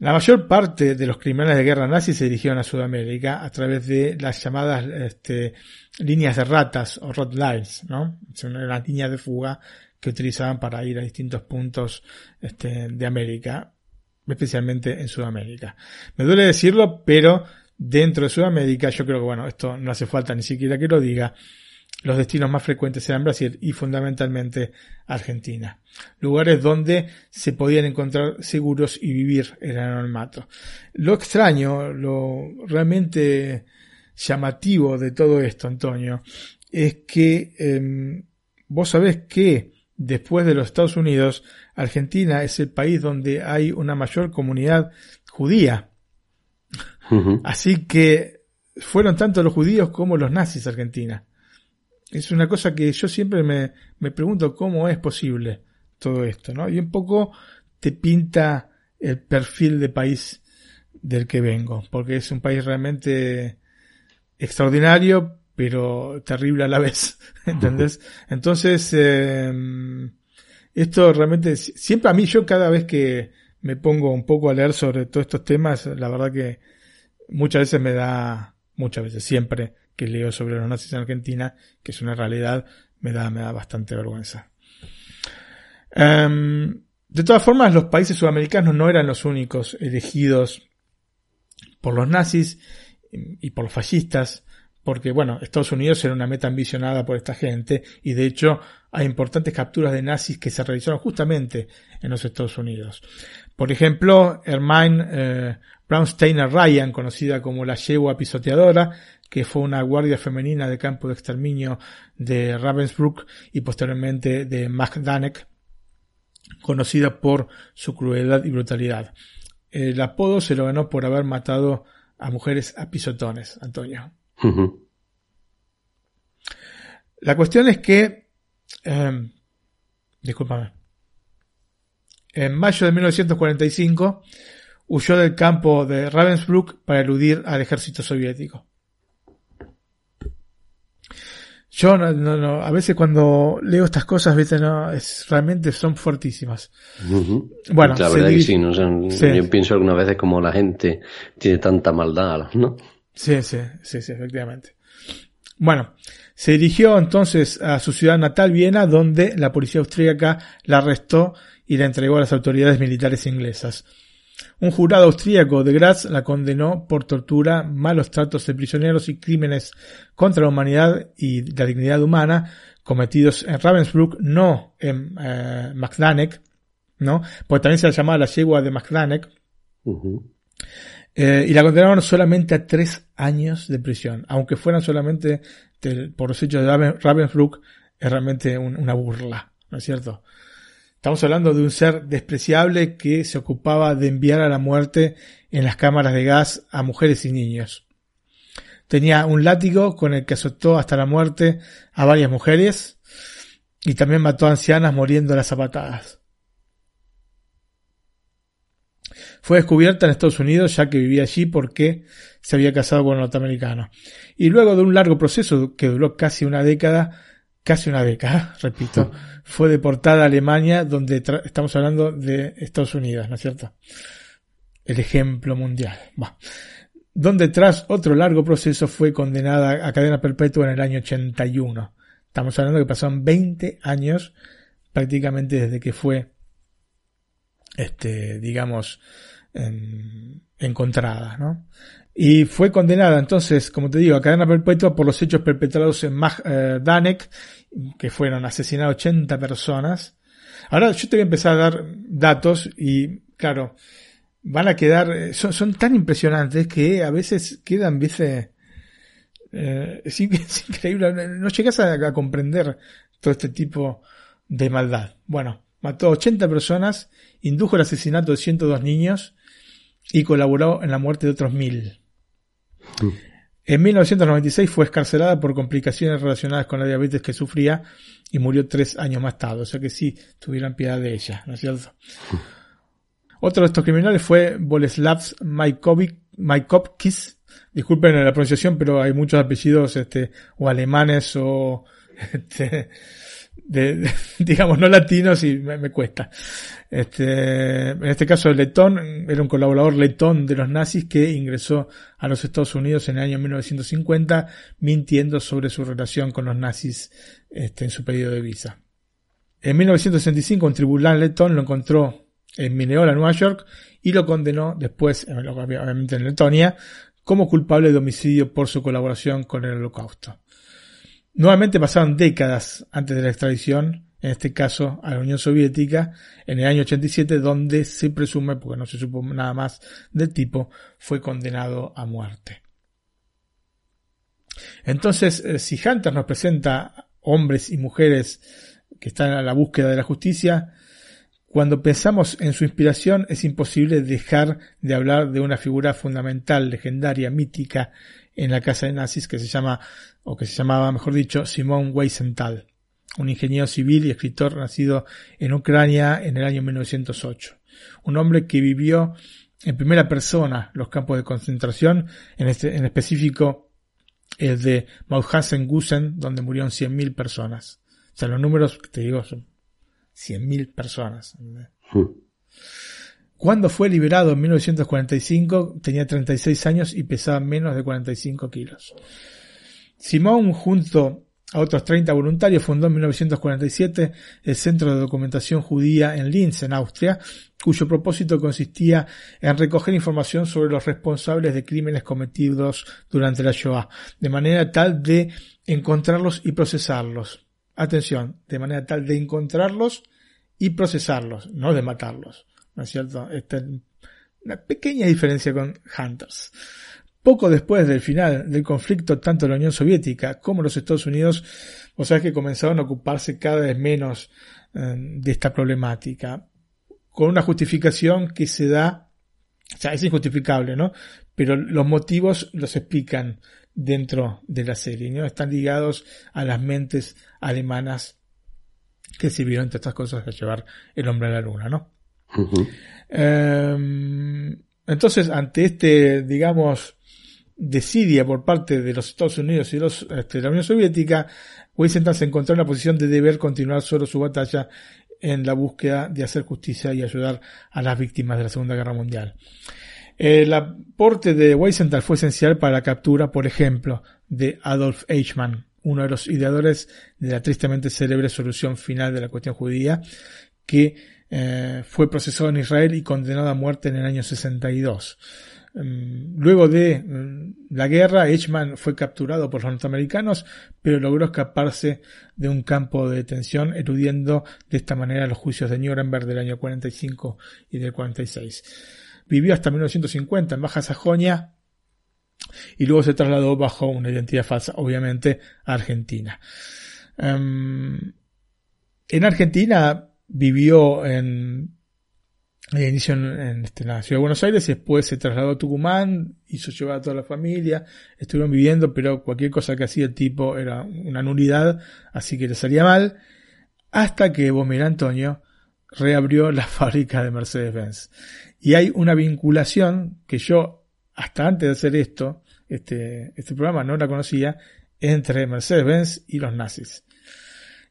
La mayor parte de los criminales de guerra nazis se dirigieron a Sudamérica a través de las llamadas este, líneas de ratas o rat lines, ¿no? Son las líneas de fuga que utilizaban para ir a distintos puntos este, de América, especialmente en Sudamérica. Me duele decirlo, pero dentro de Sudamérica, yo creo que bueno, esto no hace falta ni siquiera que lo diga, los destinos más frecuentes eran Brasil y fundamentalmente Argentina. Lugares donde se podían encontrar seguros y vivir el anonimato. Lo extraño, lo realmente llamativo de todo esto, Antonio, es que em, vos sabés que después de los Estados Unidos, Argentina es el país donde hay una mayor comunidad judía. Así que fueron tanto los judíos como los nazis Argentina. Es una cosa que yo siempre me, me pregunto cómo es posible todo esto, ¿no? Y un poco te pinta el perfil de país del que vengo, porque es un país realmente extraordinario, pero terrible a la vez, [LAUGHS] ¿entendés? Entonces, eh, esto realmente, siempre a mí, yo cada vez que me pongo un poco a leer sobre todos estos temas, la verdad que muchas veces me da, muchas veces, siempre que leo sobre los nazis en Argentina, que es una realidad, me da, me da bastante vergüenza. Em, de todas formas, los países sudamericanos no eran los únicos elegidos por los nazis y por los fascistas, porque bueno, Estados Unidos era una meta ambicionada por esta gente y de hecho hay importantes capturas de nazis que se realizaron justamente en los Estados Unidos. Por ejemplo, Hermine eh, Brownsteiner Ryan, conocida como la yegua pisoteadora, que fue una guardia femenina de campo de exterminio de Ravensbrück y posteriormente de Magdanek, conocida por su crueldad y brutalidad. El apodo se lo ganó por haber matado a mujeres a pisotones, Antonio. La cuestión es que, eh, discúlpame, en mayo de 1945 huyó del campo de Ravensbrück para eludir al ejército soviético. Yo no, no, a veces cuando leo estas cosas, ¿viste? No, es, realmente son fuertísimas. Bueno, la verdad que sí, ¿no? yo pienso algunas veces como la gente tiene tanta maldad, ¿no? Sí, sí, sí, sí, efectivamente. Bueno, se dirigió entonces a su ciudad natal, Viena, donde la policía austríaca la arrestó y la entregó a las autoridades militares inglesas. Un jurado austríaco de Graz la condenó por tortura, malos tratos de prisioneros y crímenes contra la humanidad y la dignidad humana cometidos en Ravensbrück, no en eh, ¿no? Porque también se la llamaba la yegua de Magdanek. Eh, y la condenaron solamente a tres años de prisión, aunque fueran solamente por los hechos de Ravensbrück, es realmente una burla, ¿no es cierto? Estamos hablando de un ser despreciable que se ocupaba de enviar a la muerte en las cámaras de gas a mujeres y niños. Tenía un látigo con el que azotó hasta la muerte a varias mujeres y también mató a ancianas muriendo las zapatadas. Fue descubierta en Estados Unidos ya que vivía allí porque se había casado con un norteamericano. Y luego de un largo proceso que duró casi una década, casi una década, [LAUGHS] repito, fue deportada a Alemania, donde estamos hablando de Estados Unidos, ¿no es cierto? El ejemplo mundial. Donde tras otro largo proceso fue condenada a cadena perpetua en el año 81. Estamos hablando que pasaron 20 años prácticamente desde que fue, este, digamos, encontrada, ¿no? Y fue condenada entonces, como te digo, a cadena perpetua por los hechos perpetrados en Danek, que fueron asesinadas 80 personas. Ahora yo te voy a empezar a dar datos y, claro, van a quedar, son, son tan impresionantes que a veces quedan, viste, eh, es, [LAUGHS] increíble, no llegas a, a, comprender todo este tipo de maldad. Bueno, mató 80 personas, indujo el asesinato de 102 niños y colaboró en la muerte de otros mil. Mm. En 1996 fue escarcelada por complicaciones relacionadas con la diabetes que sufría y murió tres años más tarde. O sea que sí, tuvieran piedad de ella, ¿no es cierto? Mm. Otro de estos criminales fue Boleslavs Maikovkis. Disculpen la pronunciación, pero hay muchos apellidos este, o alemanes o [LAUGHS] este, de, [LAUGHS] digamos, no latinos y me, cuesta. Este, en este caso, Letón era un colaborador letón de los nazis que ingresó a los Estados Unidos en el año 1950 mintiendo sobre su relación con los nazis este, en su pedido de visa. En 1965 un tribunal letón lo encontró en Minneola, Nueva York, y lo condenó después, obviamente en Letonia, como culpable de homicidio por su colaboración con el holocausto. Nuevamente pasaron décadas antes de la extradición, en este caso a la Unión Soviética, en el año 87, donde se presume, porque no se supo nada más del tipo, fue condenado a muerte. Entonces, eh, si Hunter nos presenta hombres y mujeres que están a la búsqueda de la justicia, cuando pensamos en su inspiración es imposible dejar de hablar de una figura fundamental, legendaria, mítica en la casa de nazis que se llama, o que se llamaba, mejor dicho, Simón Weisenthal, un ingeniero civil y escritor nacido en Ucrania en el año 1908. Un hombre que vivió en primera persona los campos de concentración, en, este, en específico el de Mauthausen-Gusen, donde murieron 100.000 personas. O sea, los números que te digo son 100.000 personas. Cuando fue liberado en 1945 tenía 36 años y pesaba menos de 45 kilos. Simón, junto a otros 30 voluntarios, fundó en 1947 el Centro de Documentación Judía en Linz, en Austria, cuyo propósito consistía en recoger información sobre los responsables de crímenes cometidos durante la Shoah, de manera tal de encontrarlos y procesarlos. Atención, de manera tal de encontrarlos y procesarlos, no de matarlos. ¿No es cierto? Esta es una pequeña diferencia con Hunters. Poco después del final del conflicto, tanto la Unión Soviética como los Estados Unidos, o sea que comenzaron a ocuparse cada vez menos eh, de esta problemática, con una justificación que se da, o sea, es injustificable, ¿no? Pero los motivos los explican dentro de la serie, ¿no? Están ligados a las mentes alemanas que sirvieron entre estas cosas a llevar el hombre a la luna, ¿no? Em, entonces, ante este, digamos, desidia por parte de los Estados Unidos y los, este, la Unión Soviética, Weisenthal se encontró en la posición de deber continuar solo su batalla en la búsqueda de hacer justicia y ayudar a las víctimas de la Segunda Guerra Mundial. El aporte de Weisenthal fue esencial para la captura, por ejemplo, de Adolf Eichmann, uno de los ideadores de la tristemente célebre solución final de la cuestión judía, que eh, fue procesado en Israel y condenado a muerte en el año 62. Mm, luego de mm, la guerra, Eichmann fue capturado por los norteamericanos, pero logró escaparse de un campo de detención, eludiendo de esta manera los juicios de Nuremberg del año 45 y del 46. Vivió hasta 1950 en Baja Sajonia y luego se trasladó bajo una identidad falsa, obviamente, a Argentina. Em, en Argentina vivió en, inicio en, este, la ciudad de Buenos Aires después se trasladó a Tucumán, hizo llevar a toda la familia, estuvieron viviendo, pero cualquier cosa que hacía el tipo era una nulidad, así que le salía mal, hasta que Bomir Antonio reabrió la [LAUGHS] fábrica de Mercedes-Benz. Y hay una vinculación que yo, hasta antes de hacer esto, este, este programa no la conocía, entre Mercedes-Benz y los nazis.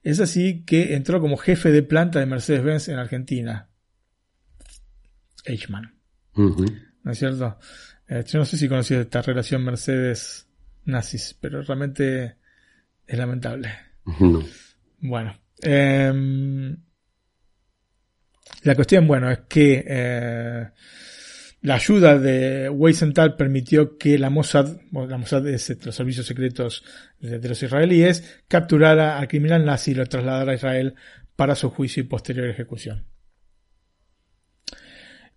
Es así que entró como jefe de planta de Mercedes-Benz en Argentina. Eichmann. ¿No es cierto? Eh, yo no sé si conocí esta relación Mercedes-nazis, pero realmente es lamentable. [LAUGHS] Bueno. Em, la cuestión, bueno, es que eh, la ayuda de Weisenthal permitió que la Mossad, la Mossad es los servicios secretos de, los israelíes, capturara al criminal nazi y lo trasladara a Israel para su juicio y posterior ejecución.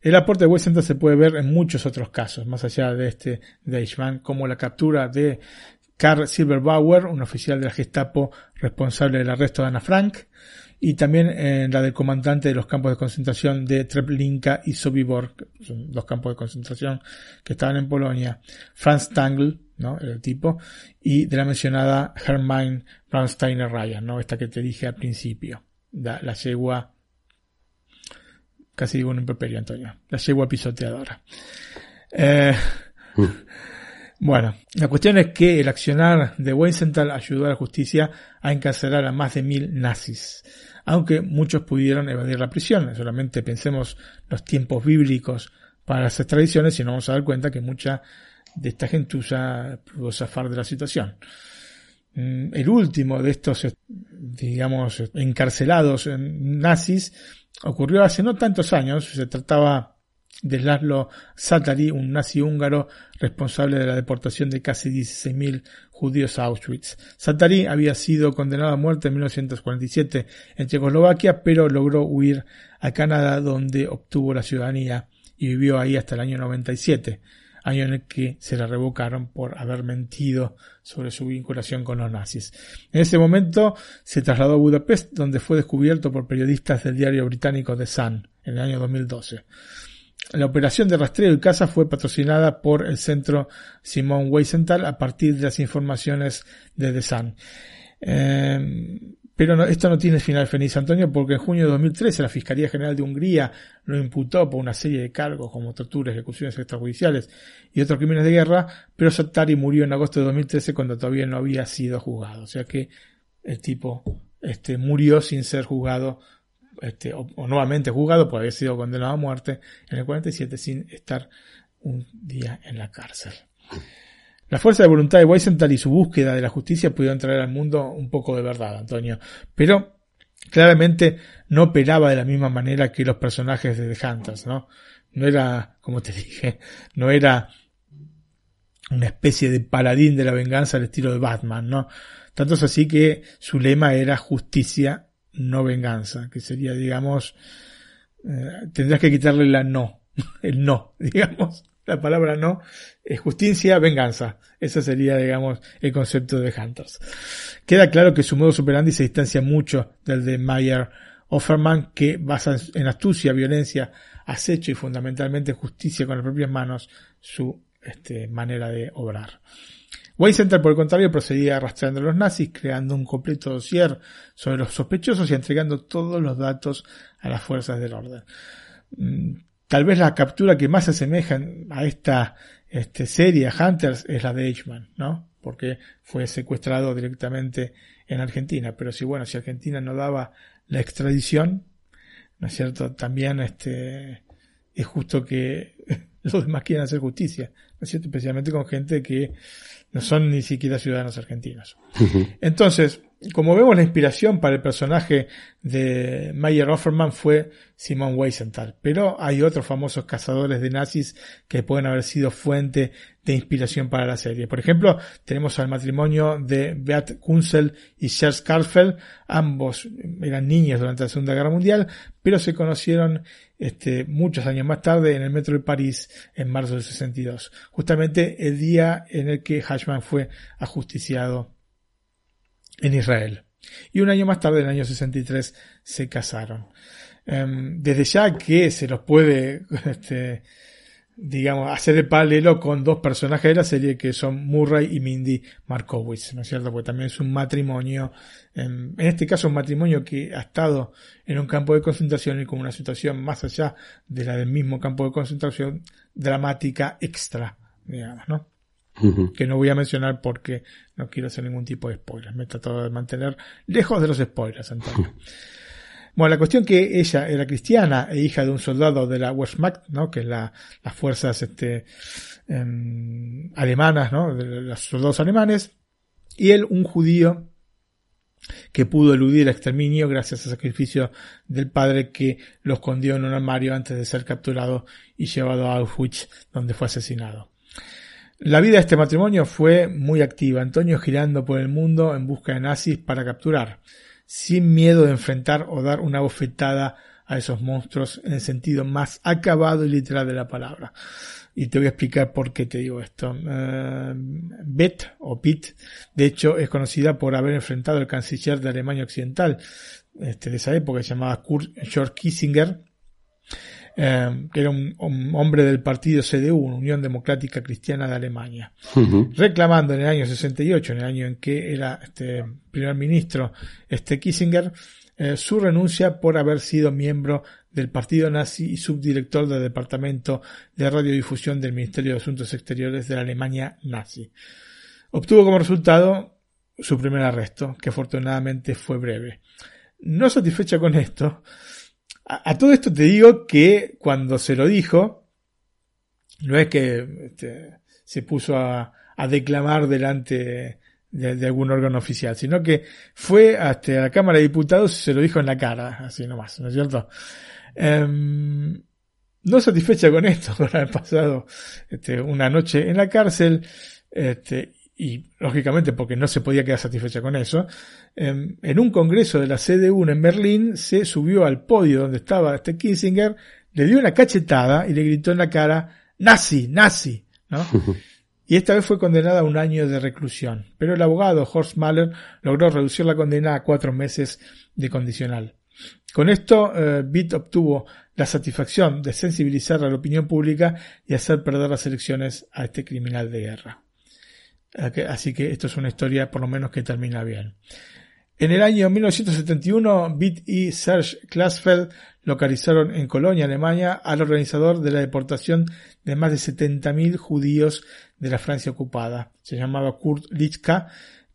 El aporte de Weisenthal se puede ver en muchos otros casos, más allá de este de Eichmann, como la captura de Karl Silberbauer, un oficial de la Gestapo responsable del arresto de Ana Frank, y también en la del comandante de los campos de concentración de Treblinka y Sobibor, son dos campos de concentración que estaban en Polonia, Franz Tangl, ¿no? el tipo, y de la mencionada Hermine Braunsteiner Ryan, ¿no? esta que te dije al principio, la, la yegua, casi digo un improperio, Antonio, la yegua pisoteadora. Eh, mm. Bueno, la cuestión es que el accionar de Weisenthal ayudó a la justicia a encarcelar a más de mil nazis aunque muchos pudieron evadir la prisión. Solamente pensemos los tiempos bíblicos para las extradiciones y nos vamos a dar cuenta que mucha de esta gentuza pudo zafar de la situación. Mm, el último de estos, digamos, encarcelados nazis ocurrió hace no tantos años. Se trataba de Laszlo Satari, un nazi húngaro responsable de la deportación de casi 16.000 judíos a Auschwitz. Satari había sido condenado a muerte en 1947 en Checoslovaquia, pero logró huir a Canadá donde obtuvo la ciudadanía y vivió ahí hasta el año 97, año en el que se le revocaron por haber mentido sobre su vinculación con los nazis. En ese momento se trasladó a Budapest, donde fue descubierto por periodistas del diario británico The Sun en el año 2012. La operación de rastreo y caza fue patrocinada por el centro Simón Weisenthal a partir de las informaciones de The Sun. Em, pero esto no tiene final feliz, Antonio, porque en junio de 2013 la Fiscalía General de Hungría lo imputó por una serie de cargos como tortura, ejecuciones extrajudiciales y otros crímenes de guerra, pero Satari murió en agosto de 2013 cuando todavía no había sido juzgado. O sea que el tipo este, murió sin ser juzgado este, o, nuevamente juzgado por haber sido condenado a muerte en el 47 sin estar un día en la cárcel. La fuerza de voluntad de Weisenthal y su búsqueda de la justicia pudieron traer al mundo un poco de verdad, Antonio, pero claramente no operaba de la misma manera que los personajes de The Hunters, ¿no? No era, como te dije, no era una especie de paladín de la venganza al estilo de Batman, ¿no? Tanto es así que su lema era justicia no venganza, que sería, digamos, eh, tendrás que quitarle la no, [LAUGHS] el no, [LAUGHS] digamos. La palabra no es justicia, venganza. Ese sería, digamos, el concepto de Hunters. Queda claro que su modo superandi se distancia mucho del de Mayer Offerman, que basa en astucia, violencia, acecho y fundamentalmente justicia con las propias manos su este, manera de obrar. Center, por el contrario, procedía rastreando a los nazis, creando un completo dossier sobre los sospechosos y entregando todos los datos a las fuerzas del orden. Mm, tal vez la captura que más se asemeja a esta este, serie, Hunters, es la de Eichmann, ¿no? Porque fue secuestrado directamente en Argentina. Pero si, bueno, si Argentina no daba la extradición, ¿no es cierto? También este, es justo que [LAUGHS] los demás quieran hacer justicia, ¿no es cierto? Especialmente con gente que no son ni siquiera ciudadanos argentinos. Entonces, como vemos, la inspiración para el personaje de Mayer Offerman fue Simon Weisenthal, pero hay otros famosos cazadores de nazis que pueden haber sido fuente de inspiración para la serie. Por ejemplo, tenemos al matrimonio de Beat Kunzel y Charles Karfeld, ambos eran niños durante la Segunda Guerra Mundial, pero se conocieron este, muchos años más tarde en el metro de París en marzo del 62, justamente el día en el que Hashman fue ajusticiado en Israel. Y un año más tarde, en el año 63, se casaron. Em, desde ya que se los puede [LAUGHS] este, digamos, hacer el paralelo con dos personajes de la serie que son Murray y Mindy Markowitz, ¿no es cierto? Porque también es un matrimonio, en, este caso un matrimonio que ha estado en un campo de concentración y con una situación más allá de la del mismo campo de concentración dramática extra, digamos, ¿no? Que no voy a mencionar porque no quiero hacer ningún tipo de spoilers. Me he tratado de mantener lejos de los spoilers, Antonio. [LAUGHS] Bueno, la cuestión que ella era cristiana e hija de un soldado de la Wehrmacht, ¿no? que es la, las fuerzas este, em, alemanas, ¿no? de los soldados alemanes, y él un judío que pudo eludir el exterminio gracias al sacrificio del padre que lo escondió en un armario antes de ser capturado y llevado a Auschwitz, donde fue asesinado. La vida de este matrimonio fue muy activa, Antonio girando por el mundo en busca de nazis para capturar sin miedo de enfrentar o dar una bofetada a esos monstruos en el sentido más acabado y literal de la palabra. Y te voy a explicar por qué te digo esto. Uh, Beth, o Pitt, de hecho, es conocida por haber enfrentado al canciller de Alemania Occidental este, de esa época, se llamaba Kurt George Kissinger, eh, que era un, hombre del partido CDU, Unión Democrática Cristiana de Alemania, reclamando en el año 68, en el año en que era este primer ministro este Kissinger, eh, su renuncia por haber sido miembro del partido nazi y subdirector del departamento de radiodifusión del Ministerio de Asuntos Exteriores de la Alemania nazi. Obtuvo como resultado su primer arresto, que afortunadamente fue breve. No satisfecha con esto, a, todo esto te digo que cuando se lo dijo, no es que este, se puso a, declamar delante de, algún órgano oficial, sino que fue hasta la Cámara de Diputados y se lo dijo en la cara, así nomás, ¿no es cierto? Em, no satisfecha con esto, [LAUGHS] por haber pasado este, una noche en la cárcel, este, y lógicamente porque no se podía quedar satisfecha con eso, en, un congreso de la CDU en Berlín se subió al podio donde estaba este Kissinger, le dio una cachetada y le gritó en la cara, nazi, nazi, ¿no? [LAUGHS] Y esta vez fue condenada a un año de reclusión, pero el abogado Horst Mahler logró reducir la condena a cuatro meses de condicional. Con esto, eh, Bitt obtuvo la satisfacción de sensibilizar a la opinión pública y hacer perder las elecciones a este criminal de guerra. Así que esto es una historia por lo menos que termina bien. En el año 1971, Bitt y Serge Klasfeld localizaron en Colonia, Alemania, al organizador de la deportación de más de 70.000 judíos de la Francia ocupada. Se llamaba Kurt Litzka,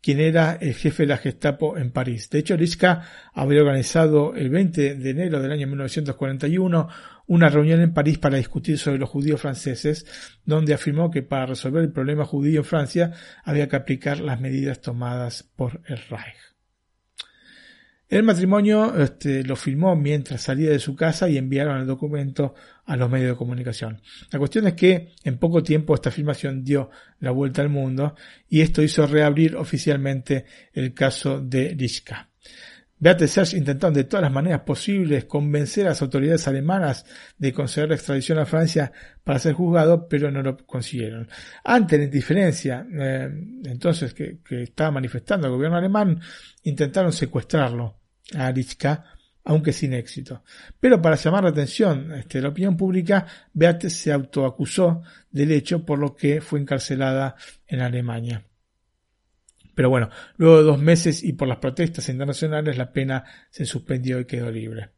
quien era el jefe de la Gestapo en París. De hecho, Litzka había organizado el 20 de enero del año 1941 una reunión en París para discutir sobre los judíos franceses, donde afirmó que para resolver el problema judío en Francia había que aplicar las medidas tomadas por el Reich. El matrimonio este, lo filmó mientras salía de su casa y enviaron el documento a los medios de comunicación. La cuestión es que en poco tiempo esta filmación dio la vuelta al mundo y esto hizo reabrir oficialmente el caso de Lischka. Beate Serge intentaron de todas las maneras posibles convencer a las autoridades alemanas de conceder la extradición a Francia para ser juzgado, pero no lo consiguieron. Ante la indiferencia, eh, entonces, que, estaba manifestando el gobierno alemán, intentaron secuestrarlo a Arichka, aunque sin éxito. Pero para llamar la atención este, la opinión pública, Beate se autoacusó del hecho, por lo que fue encarcelada en Alemania. Pero bueno, luego de dos meses y por las protestas internacionales la pena se suspendió y quedó libre.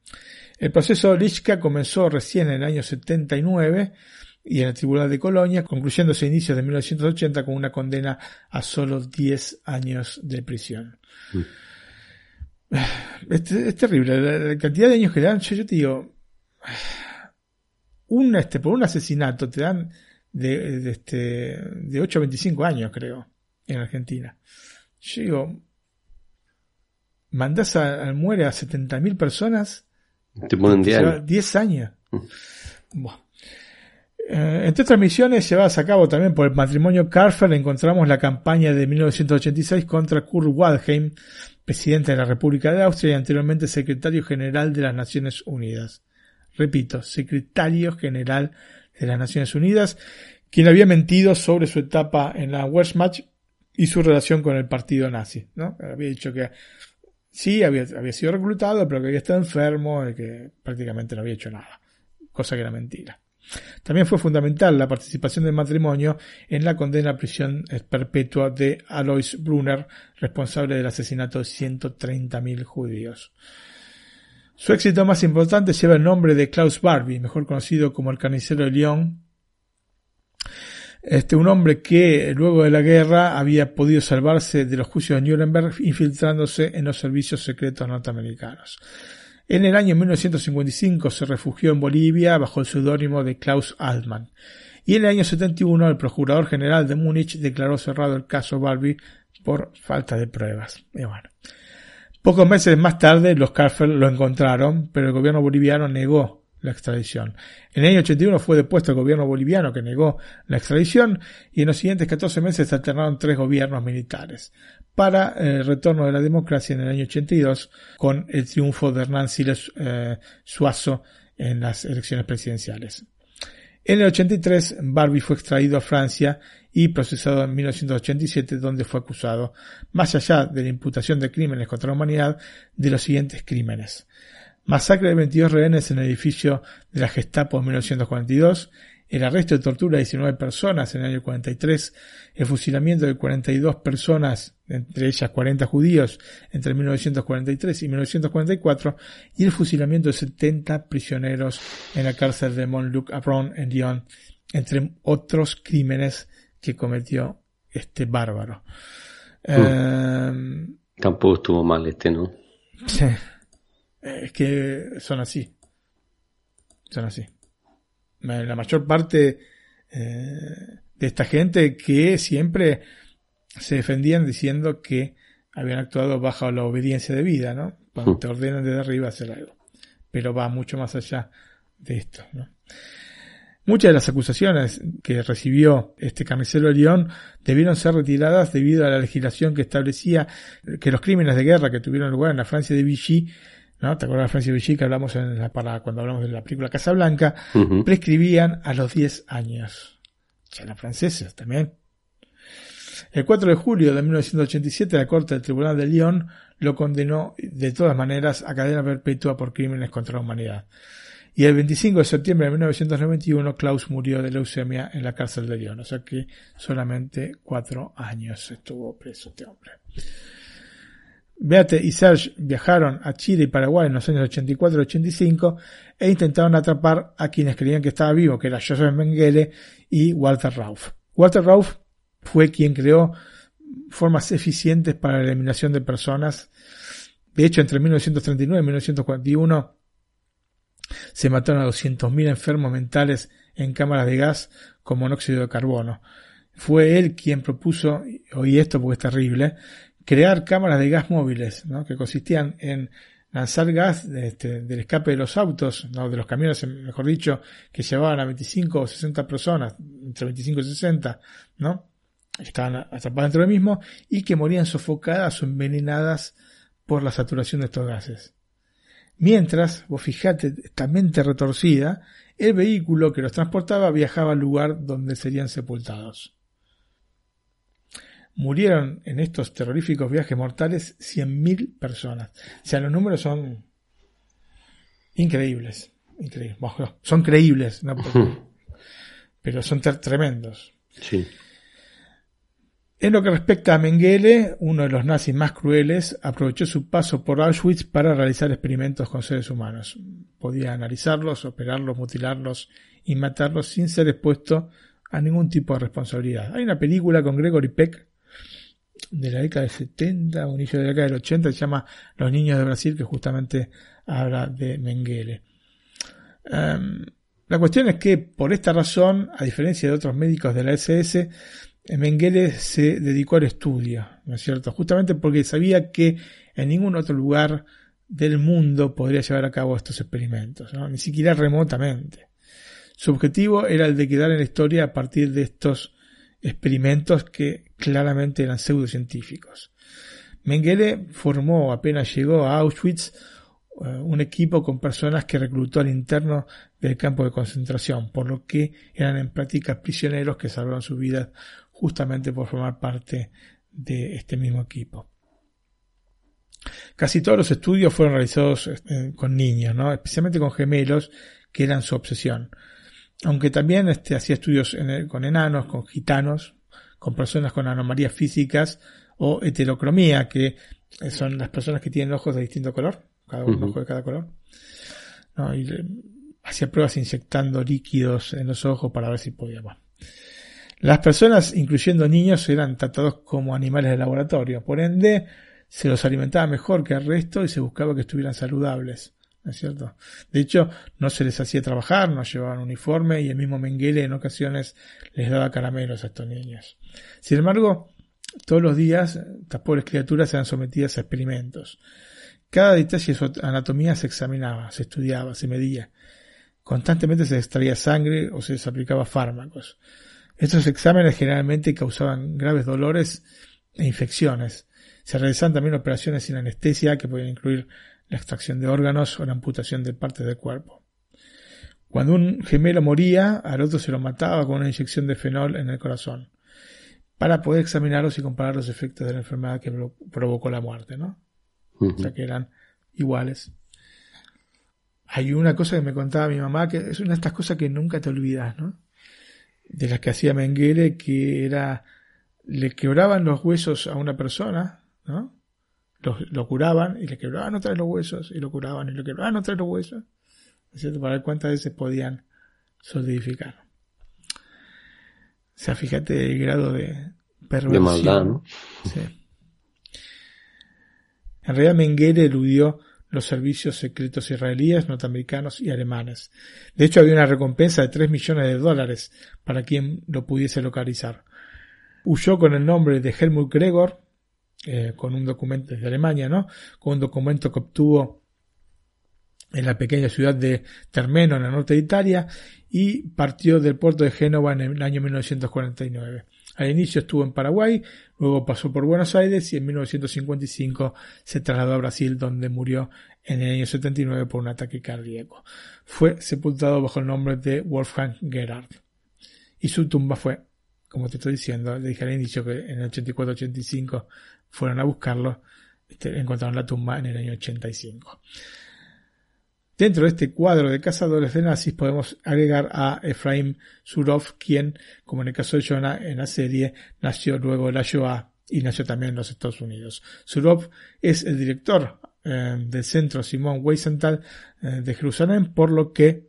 El proceso de Lichka comenzó recién en el año 79 y en el Tribunal de Colonia, concluyéndose a inicios de 1980 con una condena a solo 10 años de prisión. Mm. Es, terrible, la, cantidad de años que le dan, yo, te digo, un, este, por un asesinato te dan de, de, este, de 8 a 25 años, creo, en Argentina. Yo digo, mandás al muere a 70.000 personas. Te ponen 10 años. Mm. Eh, entre otras misiones llevadas a cabo también por el matrimonio Carfer encontramos la campaña de 1986 contra Kurt Waldheim, presidente de la República de Austria y anteriormente secretario general de las Naciones Unidas. Repito, secretario general de las Naciones Unidas, quien había mentido sobre su etapa en la Wehrmacht y su relación con el partido nazi. ¿no? Había dicho que sí, había, había sido reclutado, pero que había estado enfermo y que prácticamente no había hecho nada. Cosa que era mentira. También fue fundamental la participación del matrimonio en la condena a prisión perpetua de Alois Brunner, responsable del asesinato de 130.000 judíos. Su éxito más importante lleva el nombre de Klaus Barbie, mejor conocido como el carnicero de Lyon, este, un hombre que luego de la guerra había podido salvarse de los juicios de Nuremberg infiltrándose en los servicios secretos norteamericanos. En el año 1955 se refugió en Bolivia bajo el seudónimo de Klaus Altmann. Y en el año 71 el Procurador General de Múnich declaró cerrado el caso Barbie por falta de pruebas. Bueno. Pocos meses más tarde los Carfer lo encontraron, pero el gobierno boliviano negó la extradición. En el año 81 fue depuesto el gobierno boliviano que negó la extradición y en los siguientes 14 meses se alternaron tres gobiernos militares para el retorno de la democracia en el año 82 con el triunfo de Hernán Siles eh, Suazo en las elecciones presidenciales. En el 83, Barbie fue extraído a Francia y procesado en 1987, donde fue acusado, más allá de la imputación de crímenes contra la humanidad, de los siguientes crímenes. Masacre de 22 rehenes en el edificio de la Gestapo en 1942, el arresto de tortura de 19 personas en el año 43, el fusilamiento de 42 personas, entre ellas 40 judíos, entre 1943 y 1944, y el fusilamiento de 70 prisioneros en la cárcel de Montluc-Avron en Lyon, entre otros crímenes que cometió este bárbaro. Hmm. Eh, Tampoco estuvo mal este, ¿no? Sí. Es que son así. Son así la mayor parte eh, de esta gente que siempre se defendían diciendo que habían actuado bajo la obediencia de vida, ¿no? Cuando hmm. te ordenan desde arriba hacer algo. Pero va mucho más allá de esto, ¿no? Muchas de las acusaciones que recibió este carnicero de León debieron ser retiradas debido a la legislación que establecía que los crímenes de guerra que tuvieron lugar en la Francia de Vichy ¿no? ¿Te acuerdas de Francia Vichy que hablamos en la, para, cuando hablamos de la película Casablanca? Prescribían a los 10 años. Ya eran franceses también. El 4 de julio de 1987 la Corte del Tribunal de Lyon lo condenó de todas maneras a cadena perpetua por crímenes contra la humanidad. Y el 25 de septiembre de 1991 Klaus murió de leucemia en la cárcel de Lyon. O sea que solamente cuatro años estuvo preso este hombre. Beate y Serge viajaron a Chile y Paraguay en los años 84 y 85 e intentaron atrapar a quienes creían que estaba vivo, que era Joseph Mengele y Walter Rauf. Walter Rauf fue quien creó formas eficientes para la eliminación de personas. De hecho, entre 1939 y 1941 se mataron a 200.000 enfermos mentales en cámaras de gas con monóxido de carbono. Fue él quien propuso, oí esto porque es terrible, crear cámaras de gas móviles, que consistían en lanzar gas este, del escape de los autos, ¿no? de los camiones, mejor dicho, que llevaban a 25 o 60 personas, entre 25 y 60, ¿no? estaban atrapadas dentro del mismo y que morían sofocadas o envenenadas por la saturación de estos gases. Mientras, vos fijate, esta mente retorcida, el vehículo que los transportaba viajaba al lugar donde serían sepultados murieron en estos terroríficos viajes mortales 100.000 personas. O sea, los números son increíbles. increíbles. son creíbles, pero son tremendos. Sí. En lo que respecta a Mengele, uno de los nazis más crueles, aprovechó su paso por Auschwitz para realizar experimentos con seres humanos. Podía analizarlos, operarlos, mutilarlos y matarlos sin ser expuesto a ningún tipo de responsabilidad. Hay una película con Gregory Peck de la década del 70 o inicio de la década del 80 se llama Los Niños de Brasil, que justamente habla de Mengele. Em, la cuestión es que por esta razón, a diferencia de otros médicos de la SS, Mengele se dedicó al estudio, ¿no es cierto? Justamente porque sabía que en ningún otro lugar del mundo podría llevar a cabo estos experimentos, ni siquiera remotamente. Su objetivo era el de quedar en la historia a partir de estos experimentos que claramente eran pseudocientíficos. Mengele formó, apenas llegó a Auschwitz, eh, un equipo con personas que reclutó al interno del campo de concentración, por lo que eran en práctica prisioneros que salvaron su vida justamente por formar parte de este mismo equipo. Casi todos los estudios fueron realizados eh, con niños, ¿no? especialmente con gemelos, que eran su obsesión. Aunque también este, hacía estudios con enanos, con gitanos, con personas con anomalías físicas o heterocromía, que son las personas que tienen ojos de distinto color, cada uno ojo de cada color. Y hacía pruebas inyectando líquidos en los ojos para ver si podía. Las personas, incluyendo niños, eran tratados como animales de laboratorio. Por ende, se los alimentaba mejor que el resto y se buscaba que estuvieran saludables. ¿No es cierto? De hecho, no se les hacía trabajar, no llevaban uniforme y el mismo Mengele en ocasiones les daba caramelos a estos niños. Sin embargo, todos los días estas pobres criaturas eran sometidas a experimentos. Cada detalle de su anatomía se examinaba, se estudiaba, se medía. Constantemente se extraía sangre o se les aplicaba fármacos. Estos exámenes generalmente causaban graves dolores e infecciones. Se realizaban también operaciones sin anestesia que podían incluir la extracción de órganos o la amputación de partes del cuerpo. Cuando un gemelo moría, al otro se lo mataba con una inyección de fenol en el corazón, para poder examinarlos y comparar los efectos de la enfermedad que provocó la muerte, ¿no? O sea que eran iguales. Hay una cosa que me contaba mi mamá, que es una de estas cosas que nunca te olvidas, ¿no? De las que hacía Mengele, que era, le quebraban los huesos a una persona, ¿no? Lo, curaban y le quebraban otra vez los huesos y lo curaban y le quebraban otra vez los huesos, cierto? Para ver cuántas veces podían solidificar. O sea, fíjate el grado de perversión. De maldad, ¿no? Sí. En realidad Mengele eludió los servicios secretos israelíes, norteamericanos y alemanes. De hecho, había una recompensa de 3 millones de dólares para quien lo pudiese localizar. Huyó con el nombre de Helmut Gregor, eh, con un documento desde Alemania, ¿no? Con un documento que obtuvo en la pequeña ciudad de Termeno, en el norte de Italia, y partió del puerto de Génova en el año 1949. Al inicio estuvo en Paraguay, luego pasó por Buenos Aires y en 1955 se trasladó a Brasil, donde murió en el año 79 por un ataque cardíaco. Fue sepultado bajo el nombre de Wolfgang Gerhard. Y su tumba fue, como te estoy diciendo, le dije al inicio que en el 84-85 fueron a buscarlo, este, encontraron la tumba en el año 85. Dentro de este cuadro de cazadores de nazis podemos agregar a Efraim Surov, quien, como en el caso de Jonah en la serie, nació luego de la Shoah y nació también en los Estados Unidos. Surov es el director eh, del centro Simón Weisenthal eh, de Jerusalén, por lo que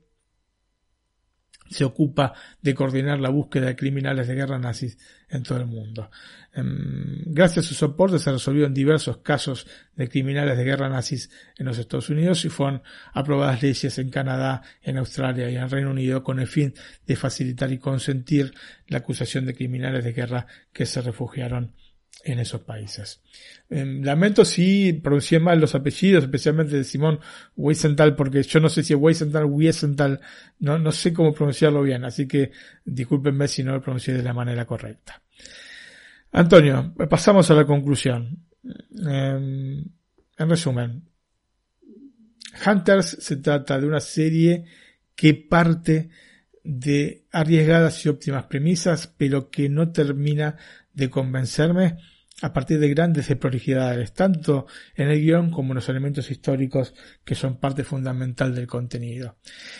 se ocupa de coordinar la búsqueda de criminales de guerra nazis en todo el mundo. Em, gracias a su soporte se resolvieron diversos casos de criminales de guerra nazis en los Estados Unidos y fueron aprobadas leyes en Canadá, en Australia y en Reino Unido con el fin de facilitar y consentir la acusación de criminales de guerra que se refugiaron en esos países. Em, lamento si pronuncié mal los apellidos, especialmente de Simón Weisenthal, porque yo no sé si es Weisenthal o Wiesenthal, no, no sé cómo pronunciarlo bien, así que discúlpenme si no lo pronuncié de la manera correcta. Antonio, pasamos a la conclusión. Em, en resumen, Hunters se trata de una serie que parte de arriesgadas y óptimas premisas, pero que no termina de convencerme a partir de grandes desprolijidades, tanto en el guion como en los elementos históricos que son parte fundamental del contenido.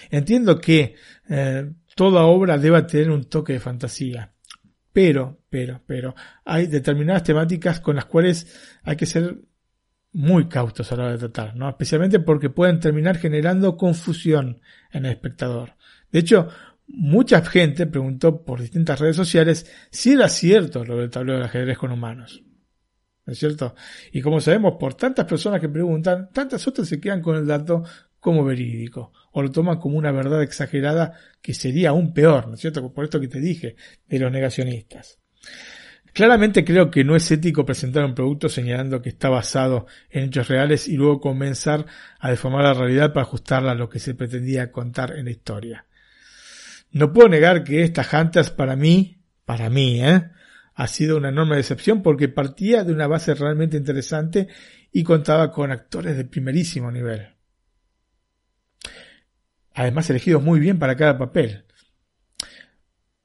Entiendo que eh, toda obra debe tener un toque de fantasía, pero, pero, pero, hay determinadas temáticas con las cuales hay que ser muy cautos a la hora de tratar, ¿no? Especialmente porque pueden terminar generando confusión en el espectador. De hecho, mucha gente preguntó por distintas redes sociales si era cierto lo del tablero de ajedrez con humanos. ¿No es cierto? Y como sabemos, por tantas personas que preguntan, tantas otras se quedan con el dato como verídico, o lo toman como una verdad exagerada que sería aún peor, ¿no es cierto? Por esto que te dije, de los negacionistas. Claramente creo que no es ético presentar un producto señalando que está basado en hechos reales y luego comenzar a deformar la realidad para ajustarla a lo que se pretendía contar en la historia. No puedo negar que esta Hunters para mí, para mí, ¿eh? ha sido una enorme decepción porque partía de una base realmente interesante y contaba con actores de primerísimo nivel. Además elegidos muy bien para cada papel.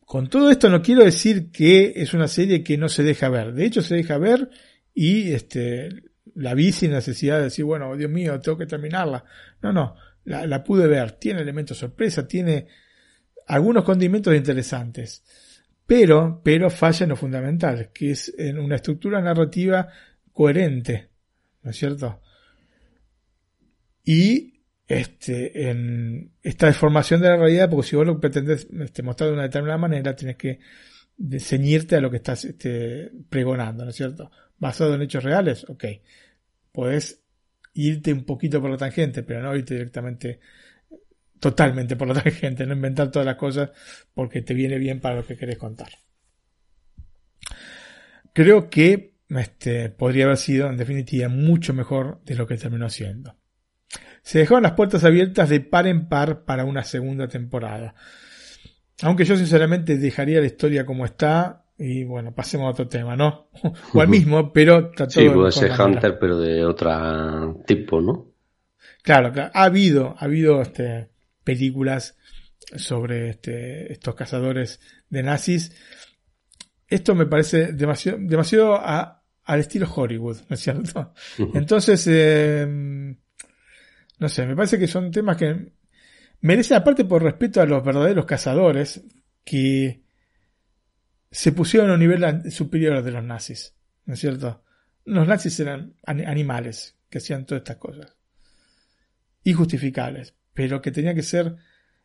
Con todo esto no quiero decir que es una serie que no se deja ver. De hecho se deja ver y este, la vi sin necesidad de decir, bueno, Dios mío, tengo que terminarla. No, no, la, la pude ver. Tiene elementos sorpresa, tiene algunos condimentos interesantes, pero, pero falla en lo fundamental, que es en una estructura narrativa coherente, ¿no es cierto? Y este, en esta deformación de la realidad, porque si vos lo pretendés este, mostrar de una determinada manera, tienes que ceñirte a lo que estás este, pregonando, ¿no es cierto? Basado en hechos reales, ok. Podés irte un poquito por la tangente, pero no irte directamente totalmente por la tangente, [LAUGHS] no inventar todas las cosas porque te viene bien para lo que querés contar. Creo que este, podría haber sido, en definitiva, mucho mejor de lo que terminó siendo. Se dejaron las puertas abiertas de par en par para una segunda temporada. Aunque yo sinceramente dejaría la historia como está y bueno, pasemos a otro tema, ¿no? [LAUGHS] o al mismo, pero trató Sí, puede ser Hunter, pero de otro tipo, ¿no? Claro, ha habido, ha habido este, películas sobre este, estos cazadores de nazis. Esto me parece demasiado, demasiado al estilo Hollywood, ¿no es cierto? Entonces, eh, no sé, me parece que son temas que merecen, aparte por respeto a los verdaderos cazadores, que se pusieron a un nivel superior de los nazis, ¿no es cierto? Los nazis eran animales que hacían todas estas cosas. Injustificables pero que tenían que ser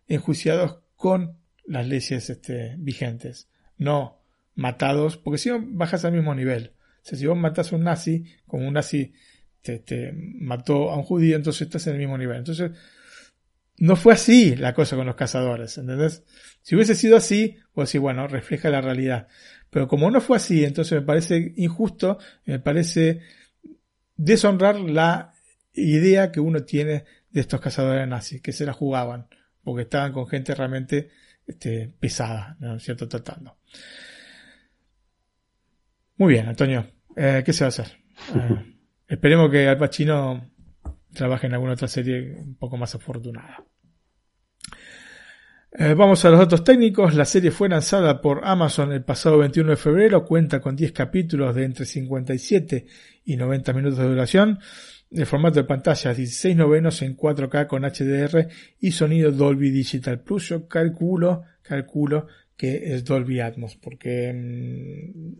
enjuiciados con las leyes este, vigentes, no matados, porque si no bajas al mismo nivel. O sea, si vos matás a un nazi, como un nazi te, mató a un judío, entonces estás en el mismo nivel. Entonces, no fue así la cosa con los cazadores, ¿entendés? Si hubiese sido así, pues sí, bueno, refleja la realidad. Pero como no fue así, entonces me parece injusto, me parece deshonrar la idea que uno tiene de estos cazadores nazis, que se la jugaban, porque estaban con gente realmente este, pesada, ¿no es cierto?, tratando. Muy bien, Antonio, eh, ¿qué se va a hacer? [LAUGHS] Eh, esperemos que Al Pacino trabaje en alguna otra serie un poco más afortunada. Eh, vamos a los datos técnicos. La serie fue lanzada por Amazon el pasado 21 de febrero. Cuenta con 10 capítulos de entre 57 y 90 minutos de duración el formato de pantalla 16 novenos en 4K con HDR y sonido Dolby Digital Plus. Yo calculo, calculo que es Dolby Atmos porque mm,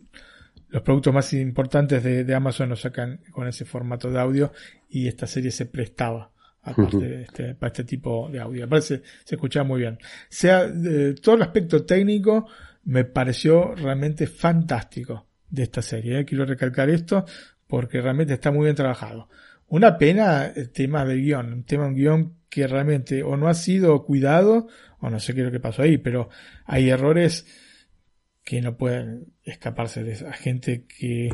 los productos más importantes de, Amazon lo sacan con ese formato de audio y esta serie se prestaba aparte este, para este tipo de audio. Parece se escuchaba muy bien. Sea todo el aspecto técnico me pareció realmente fantástico de esta serie. ¿eh? Quiero recalcar esto porque realmente está muy bien trabajado. Una pena el tema del guion, un tema un guion que realmente o no ha sido cuidado o no sé qué es lo que pasó ahí, pero hay errores que no pueden escaparse de esa gente que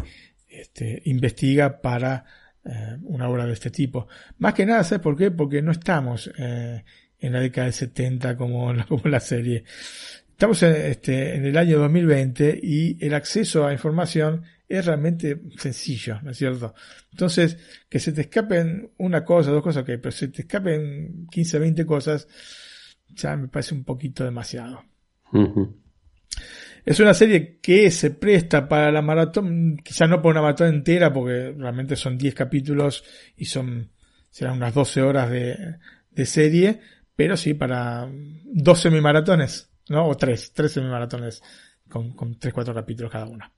este, investiga para eh, una obra de este tipo. Más que nada, ¿sabes por qué? Porque no estamos eh, en la década del 70 como, [LAUGHS] como la serie. Estamos en, este, en el año 2020 y el acceso a información es realmente sencillo, ¿no es cierto? Entonces, que se te escapen una cosa, dos cosas, ok, pero se te escapen 15, 20 cosas, ya me parece un poquito demasiado. Es una serie que se presta para la maratón, quizás no por una maratón entera, porque realmente son 10 capítulos y son, serán unas 12 horas de, de serie, pero sí para dos semimaratones, ¿no? O tres, tres semimaratones con, con 3, 4 capítulos cada una.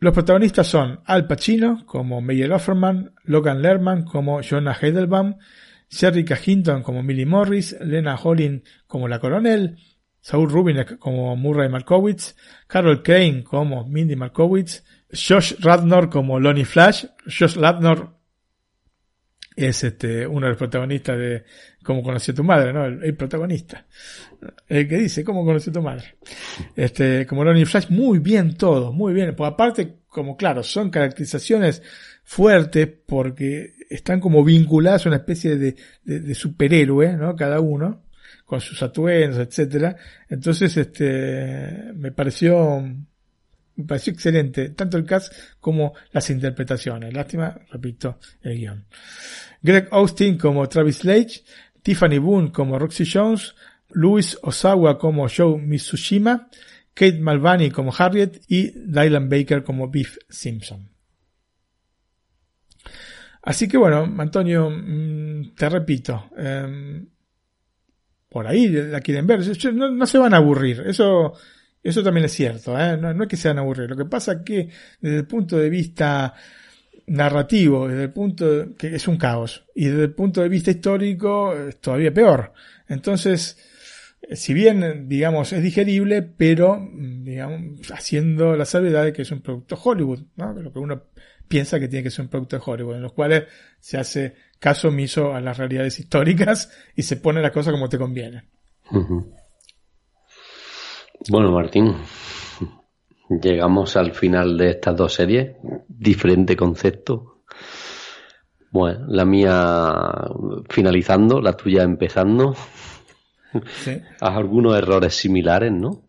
Los protagonistas son Al Pacino como Meyer Offerman, Logan Lerman como Jonah Heidelbaum, Sherry Hinton como Millie Morris, Lena Holling como la coronel, Saul Rubin como Murray Markowitz, Carol Kane como Mindy Markowitz, Josh Radnor como Lonnie Flash. Josh Radnor es este uno de los protagonistas de Cómo conocí a tu madre, ¿no? El, protagonista. El que dice Cómo conocí a tu madre. Este, como Lonnie Flash, muy bien todo, muy bien. Pues aparte, como claro, son caracterizaciones fuertes porque están como vinculadas a una especie de, de, superhéroe, ¿no? Cada uno, con sus atuendos, etcétera. Entonces, este, me pareció me pareció excelente, tanto el cast como las interpretaciones. Lástima, repito, el guion. Greg Austin como Travis Lake, Tiffany Boone como Roxy Jones, Luis Osawa como Joe Mitsushima, Kate Malvani como Harriet y Dylan Baker como Beef Simpson. Así que bueno, Antonio, mm, te repito, em, por ahí la quieren ver. No, no se van a aburrir. Eso, eso también es cierto. ¿eh? No, es que se van a aburrir. Lo que pasa es que desde el punto de vista narrativo, desde el punto que es un caos, y desde el punto de vista histórico es todavía peor. Entonces, si bien, digamos, es digerible, pero, digamos, haciendo la salvedad de que es un producto Hollywood, ¿no? Lo que uno piensa que tiene que ser un producto de Hollywood, en los cuales se hace caso omiso a las realidades históricas y se pone la cosa como te conviene. Bueno, Martín, llegamos al final de estas dos series, diferente concepto. Bueno, la mía finalizando, la tuya empezando. Sí. algunos errores similares, ¿no?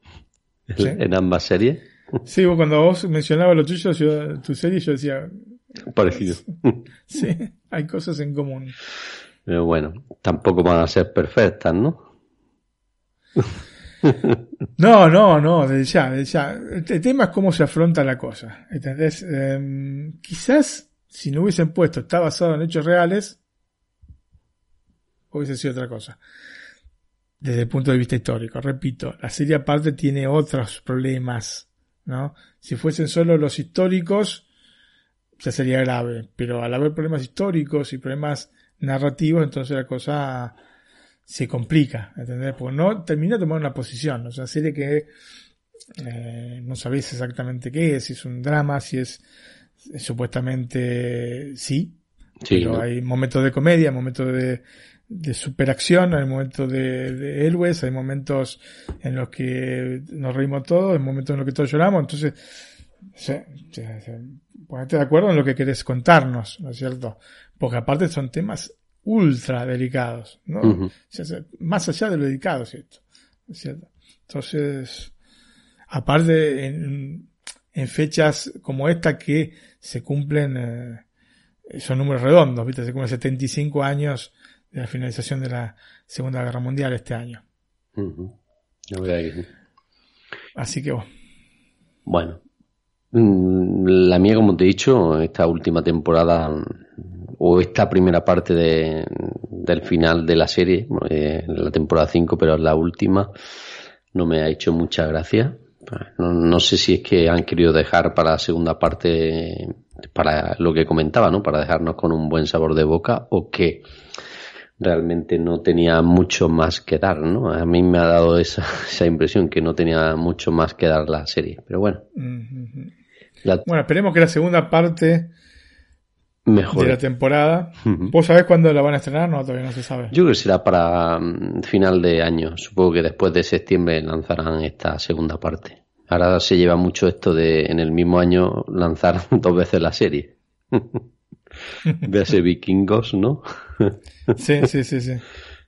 En ambas series. Sí, cuando vos mencionabas lo tuyo, tu serie, yo decía... Parecido. [LAUGHS] Sí, hay cosas en común. Pero bueno, tampoco van a ser perfectas, ¿no? [LAUGHS] [LAUGHS] No, no, no, desde ya, desde ya. El, tema es cómo se afronta la cosa. ¿Entendés? Em, quizás si no hubiesen puesto está basado en hechos reales, hubiese sido otra cosa. Desde el punto de vista histórico, repito, la serie aparte tiene otros problemas ¿no? Si fuesen solo los históricos, ya sería grave, pero al haber problemas históricos y problemas narrativos, entonces la cosa se complica, ¿entendés? Porque no termina de tomar una posición, o sea, serie que eh, no sabéis exactamente qué es, si es un drama, si es, supuestamente sí, pero hay momentos de comedia, momentos de, de superacción, hay momentos de, de, héroes, hay momentos en los que nos reímos todos, hay momentos en los que todos lloramos, entonces, ponete de acuerdo en lo que querés contarnos, ¿no es cierto? Porque aparte son temas ultra delicados, ¿no? más allá de lo delicado, ¿cierto? ¿Es cierto? Entonces, aparte en, en, fechas como esta que se cumplen, eh, son números redondos, ¿viste? Se cumplen 75 años de la finalización de la Segunda Guerra Mundial este año. Así que bueno. Mm, la mía, como te he dicho, esta última temporada o esta primera parte de, del final de la serie, eh, la temporada 5, pero la última, no me ha hecho mucha gracia. No, no, sé si es que han querido dejar para la segunda parte, para lo que comentaba, ¿no? Para dejarnos con un buen sabor de boca o que realmente no tenía mucho más que dar, ¿no? A mí me ha dado esa, [LAUGHS] esa impresión que no tenía mucho más que dar la serie, pero bueno. Bueno, esperemos que la segunda parte Mejor. de la temporada. ¿Vos sabés cuándo la van a estrenar? No, todavía no se sabe. Yo creo que será para mm, final de año. Supongo que después de septiembre lanzarán esta segunda parte. Ahora se lleva mucho esto de en el mismo año lanzar [LAUGHS] dos veces la serie. [LAUGHS] Véase vikingos, ¿no? sí, sí, sí, sí.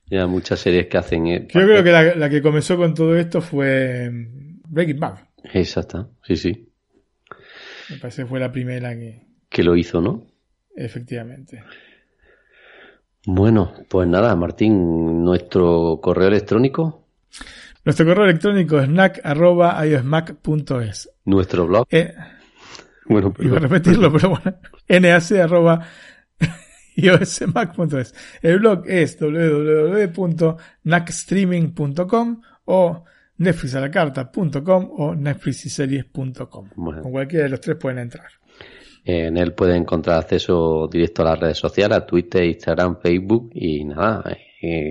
Ya muchas series que hacen. Yo creo que la, que comenzó con todo esto fue mm, Breaking Bad. Exacto, sí, sí. Me parece que fue la primera que. Que lo hizo, ¿no? Efectivamente. Bueno, pues nada, Martín, nuestro correo electrónico. Nuestro correo electrónico es snack.iosmac.es. Nuestro blog. Eh, bueno, Iba a repetirlo, pero bueno. [LAUGHS] nac.iosmac.es. El blog es www.nacstreaming.com o netflixalacarta.com o netflixiseries.com. Con cualquiera de los tres pueden entrar. En él pueden encontrar acceso directo a las redes sociales, a Twitter, Instagram, Facebook y nada,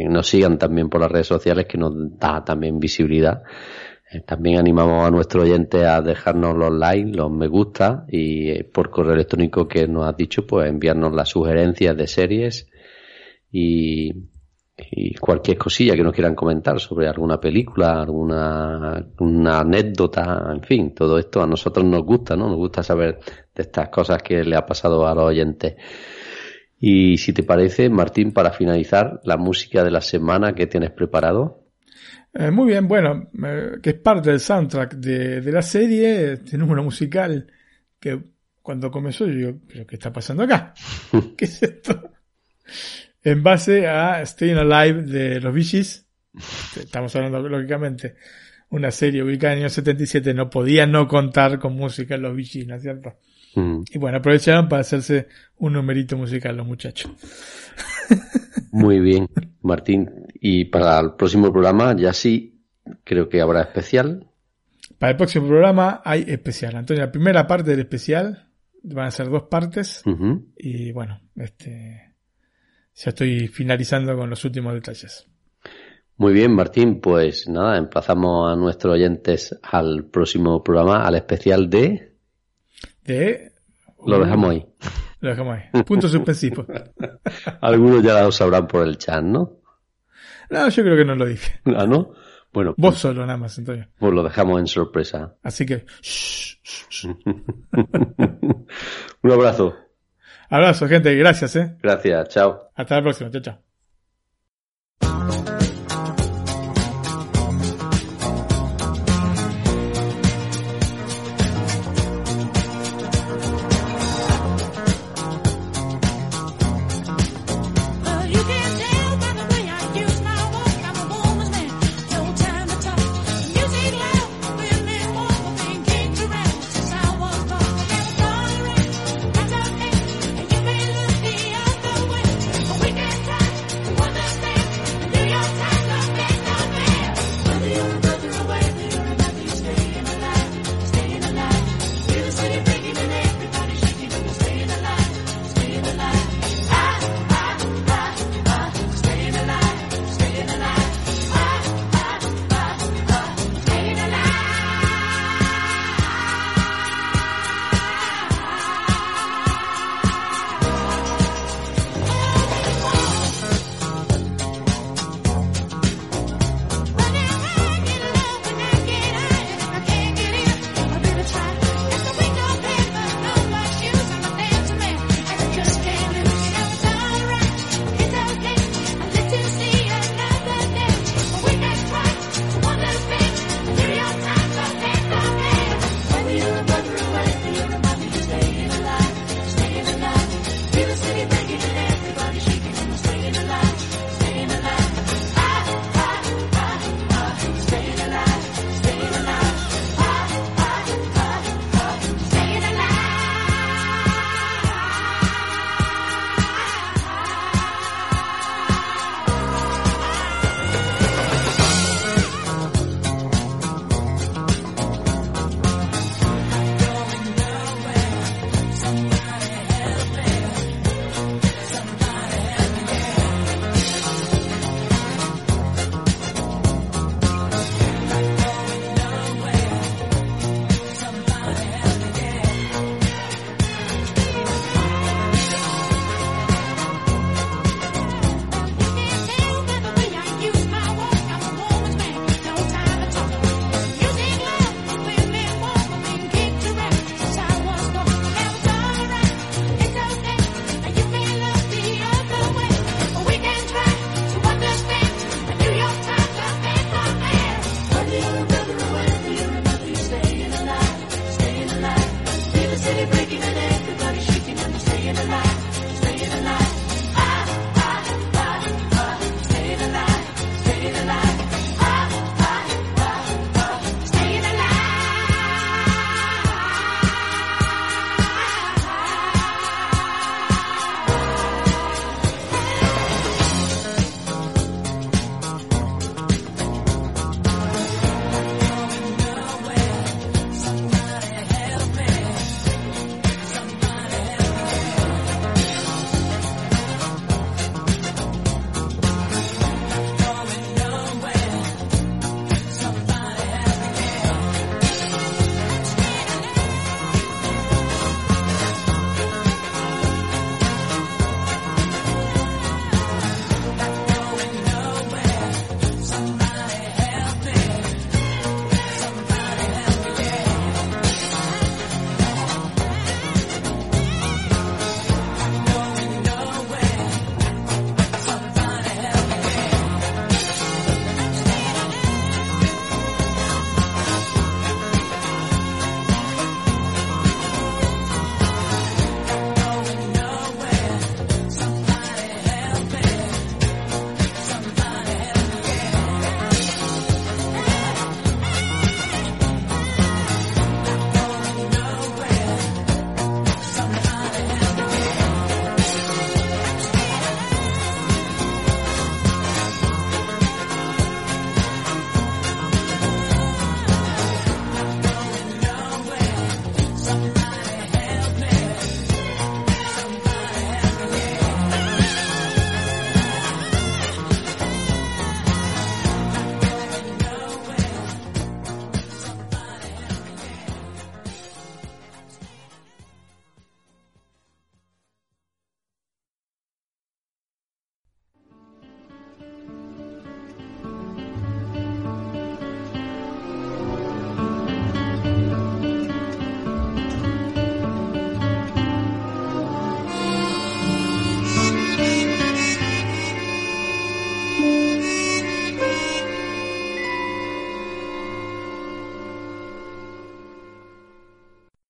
nos sigan también por las redes sociales que nos da también visibilidad eh, también animamos a nuestros oyentes a dejarnos los likes, los me gusta y eh, por correo electrónico que nos has dicho, pues enviarnos las sugerencias de series y, cualquier cosilla que nos quieran comentar sobre alguna película, alguna una anécdota, en fin, todo esto a nosotros nos gusta, ¿no? Nos gusta saber de estas cosas que le ha pasado a los oyentes. Y si te parece, Martín, para finalizar, la música de la semana que tienes preparado. Eh, muy bien, bueno, eh, que es parte del soundtrack de, la serie, este número musical que cuando comenzó yo digo, ¿pero qué está pasando acá? [LAUGHS] ¿Qué es esto? En base a Staying Alive de los Bee estamos hablando lógicamente, una serie ubicada en el año 77 no podía no contar con música en los Bee ¿no es cierto? Mm. Y bueno, aprovecharon para hacerse un numerito musical los muchachos. Muy [LAUGHS] bien, Martín. Y para el próximo programa ya sí, creo que habrá especial. Para el próximo programa hay especial. Antonio, la primera parte del especial van a ser dos partes. Y bueno, este ya estoy finalizando con los últimos detalles. Muy bien, Martín, pues nada, emplazamos a nuestros oyentes al próximo programa, al especial de... De... Lo dejamos ahí. Lo dejamos ahí. Punto suspensivo. [LAUGHS] Algunos ya lo sabrán por el chat, ¿no? No, yo creo que no lo dije. [LAUGHS] ¿Ah, no? Bueno. Vos pues- solo nada más, Antonio. Pues lo dejamos en sorpresa. Así que... [LAUGHS] Un abrazo. Abrazo, gente. Gracias, ¿eh? Gracias. Chao. Hasta la próxima. Chao, chao.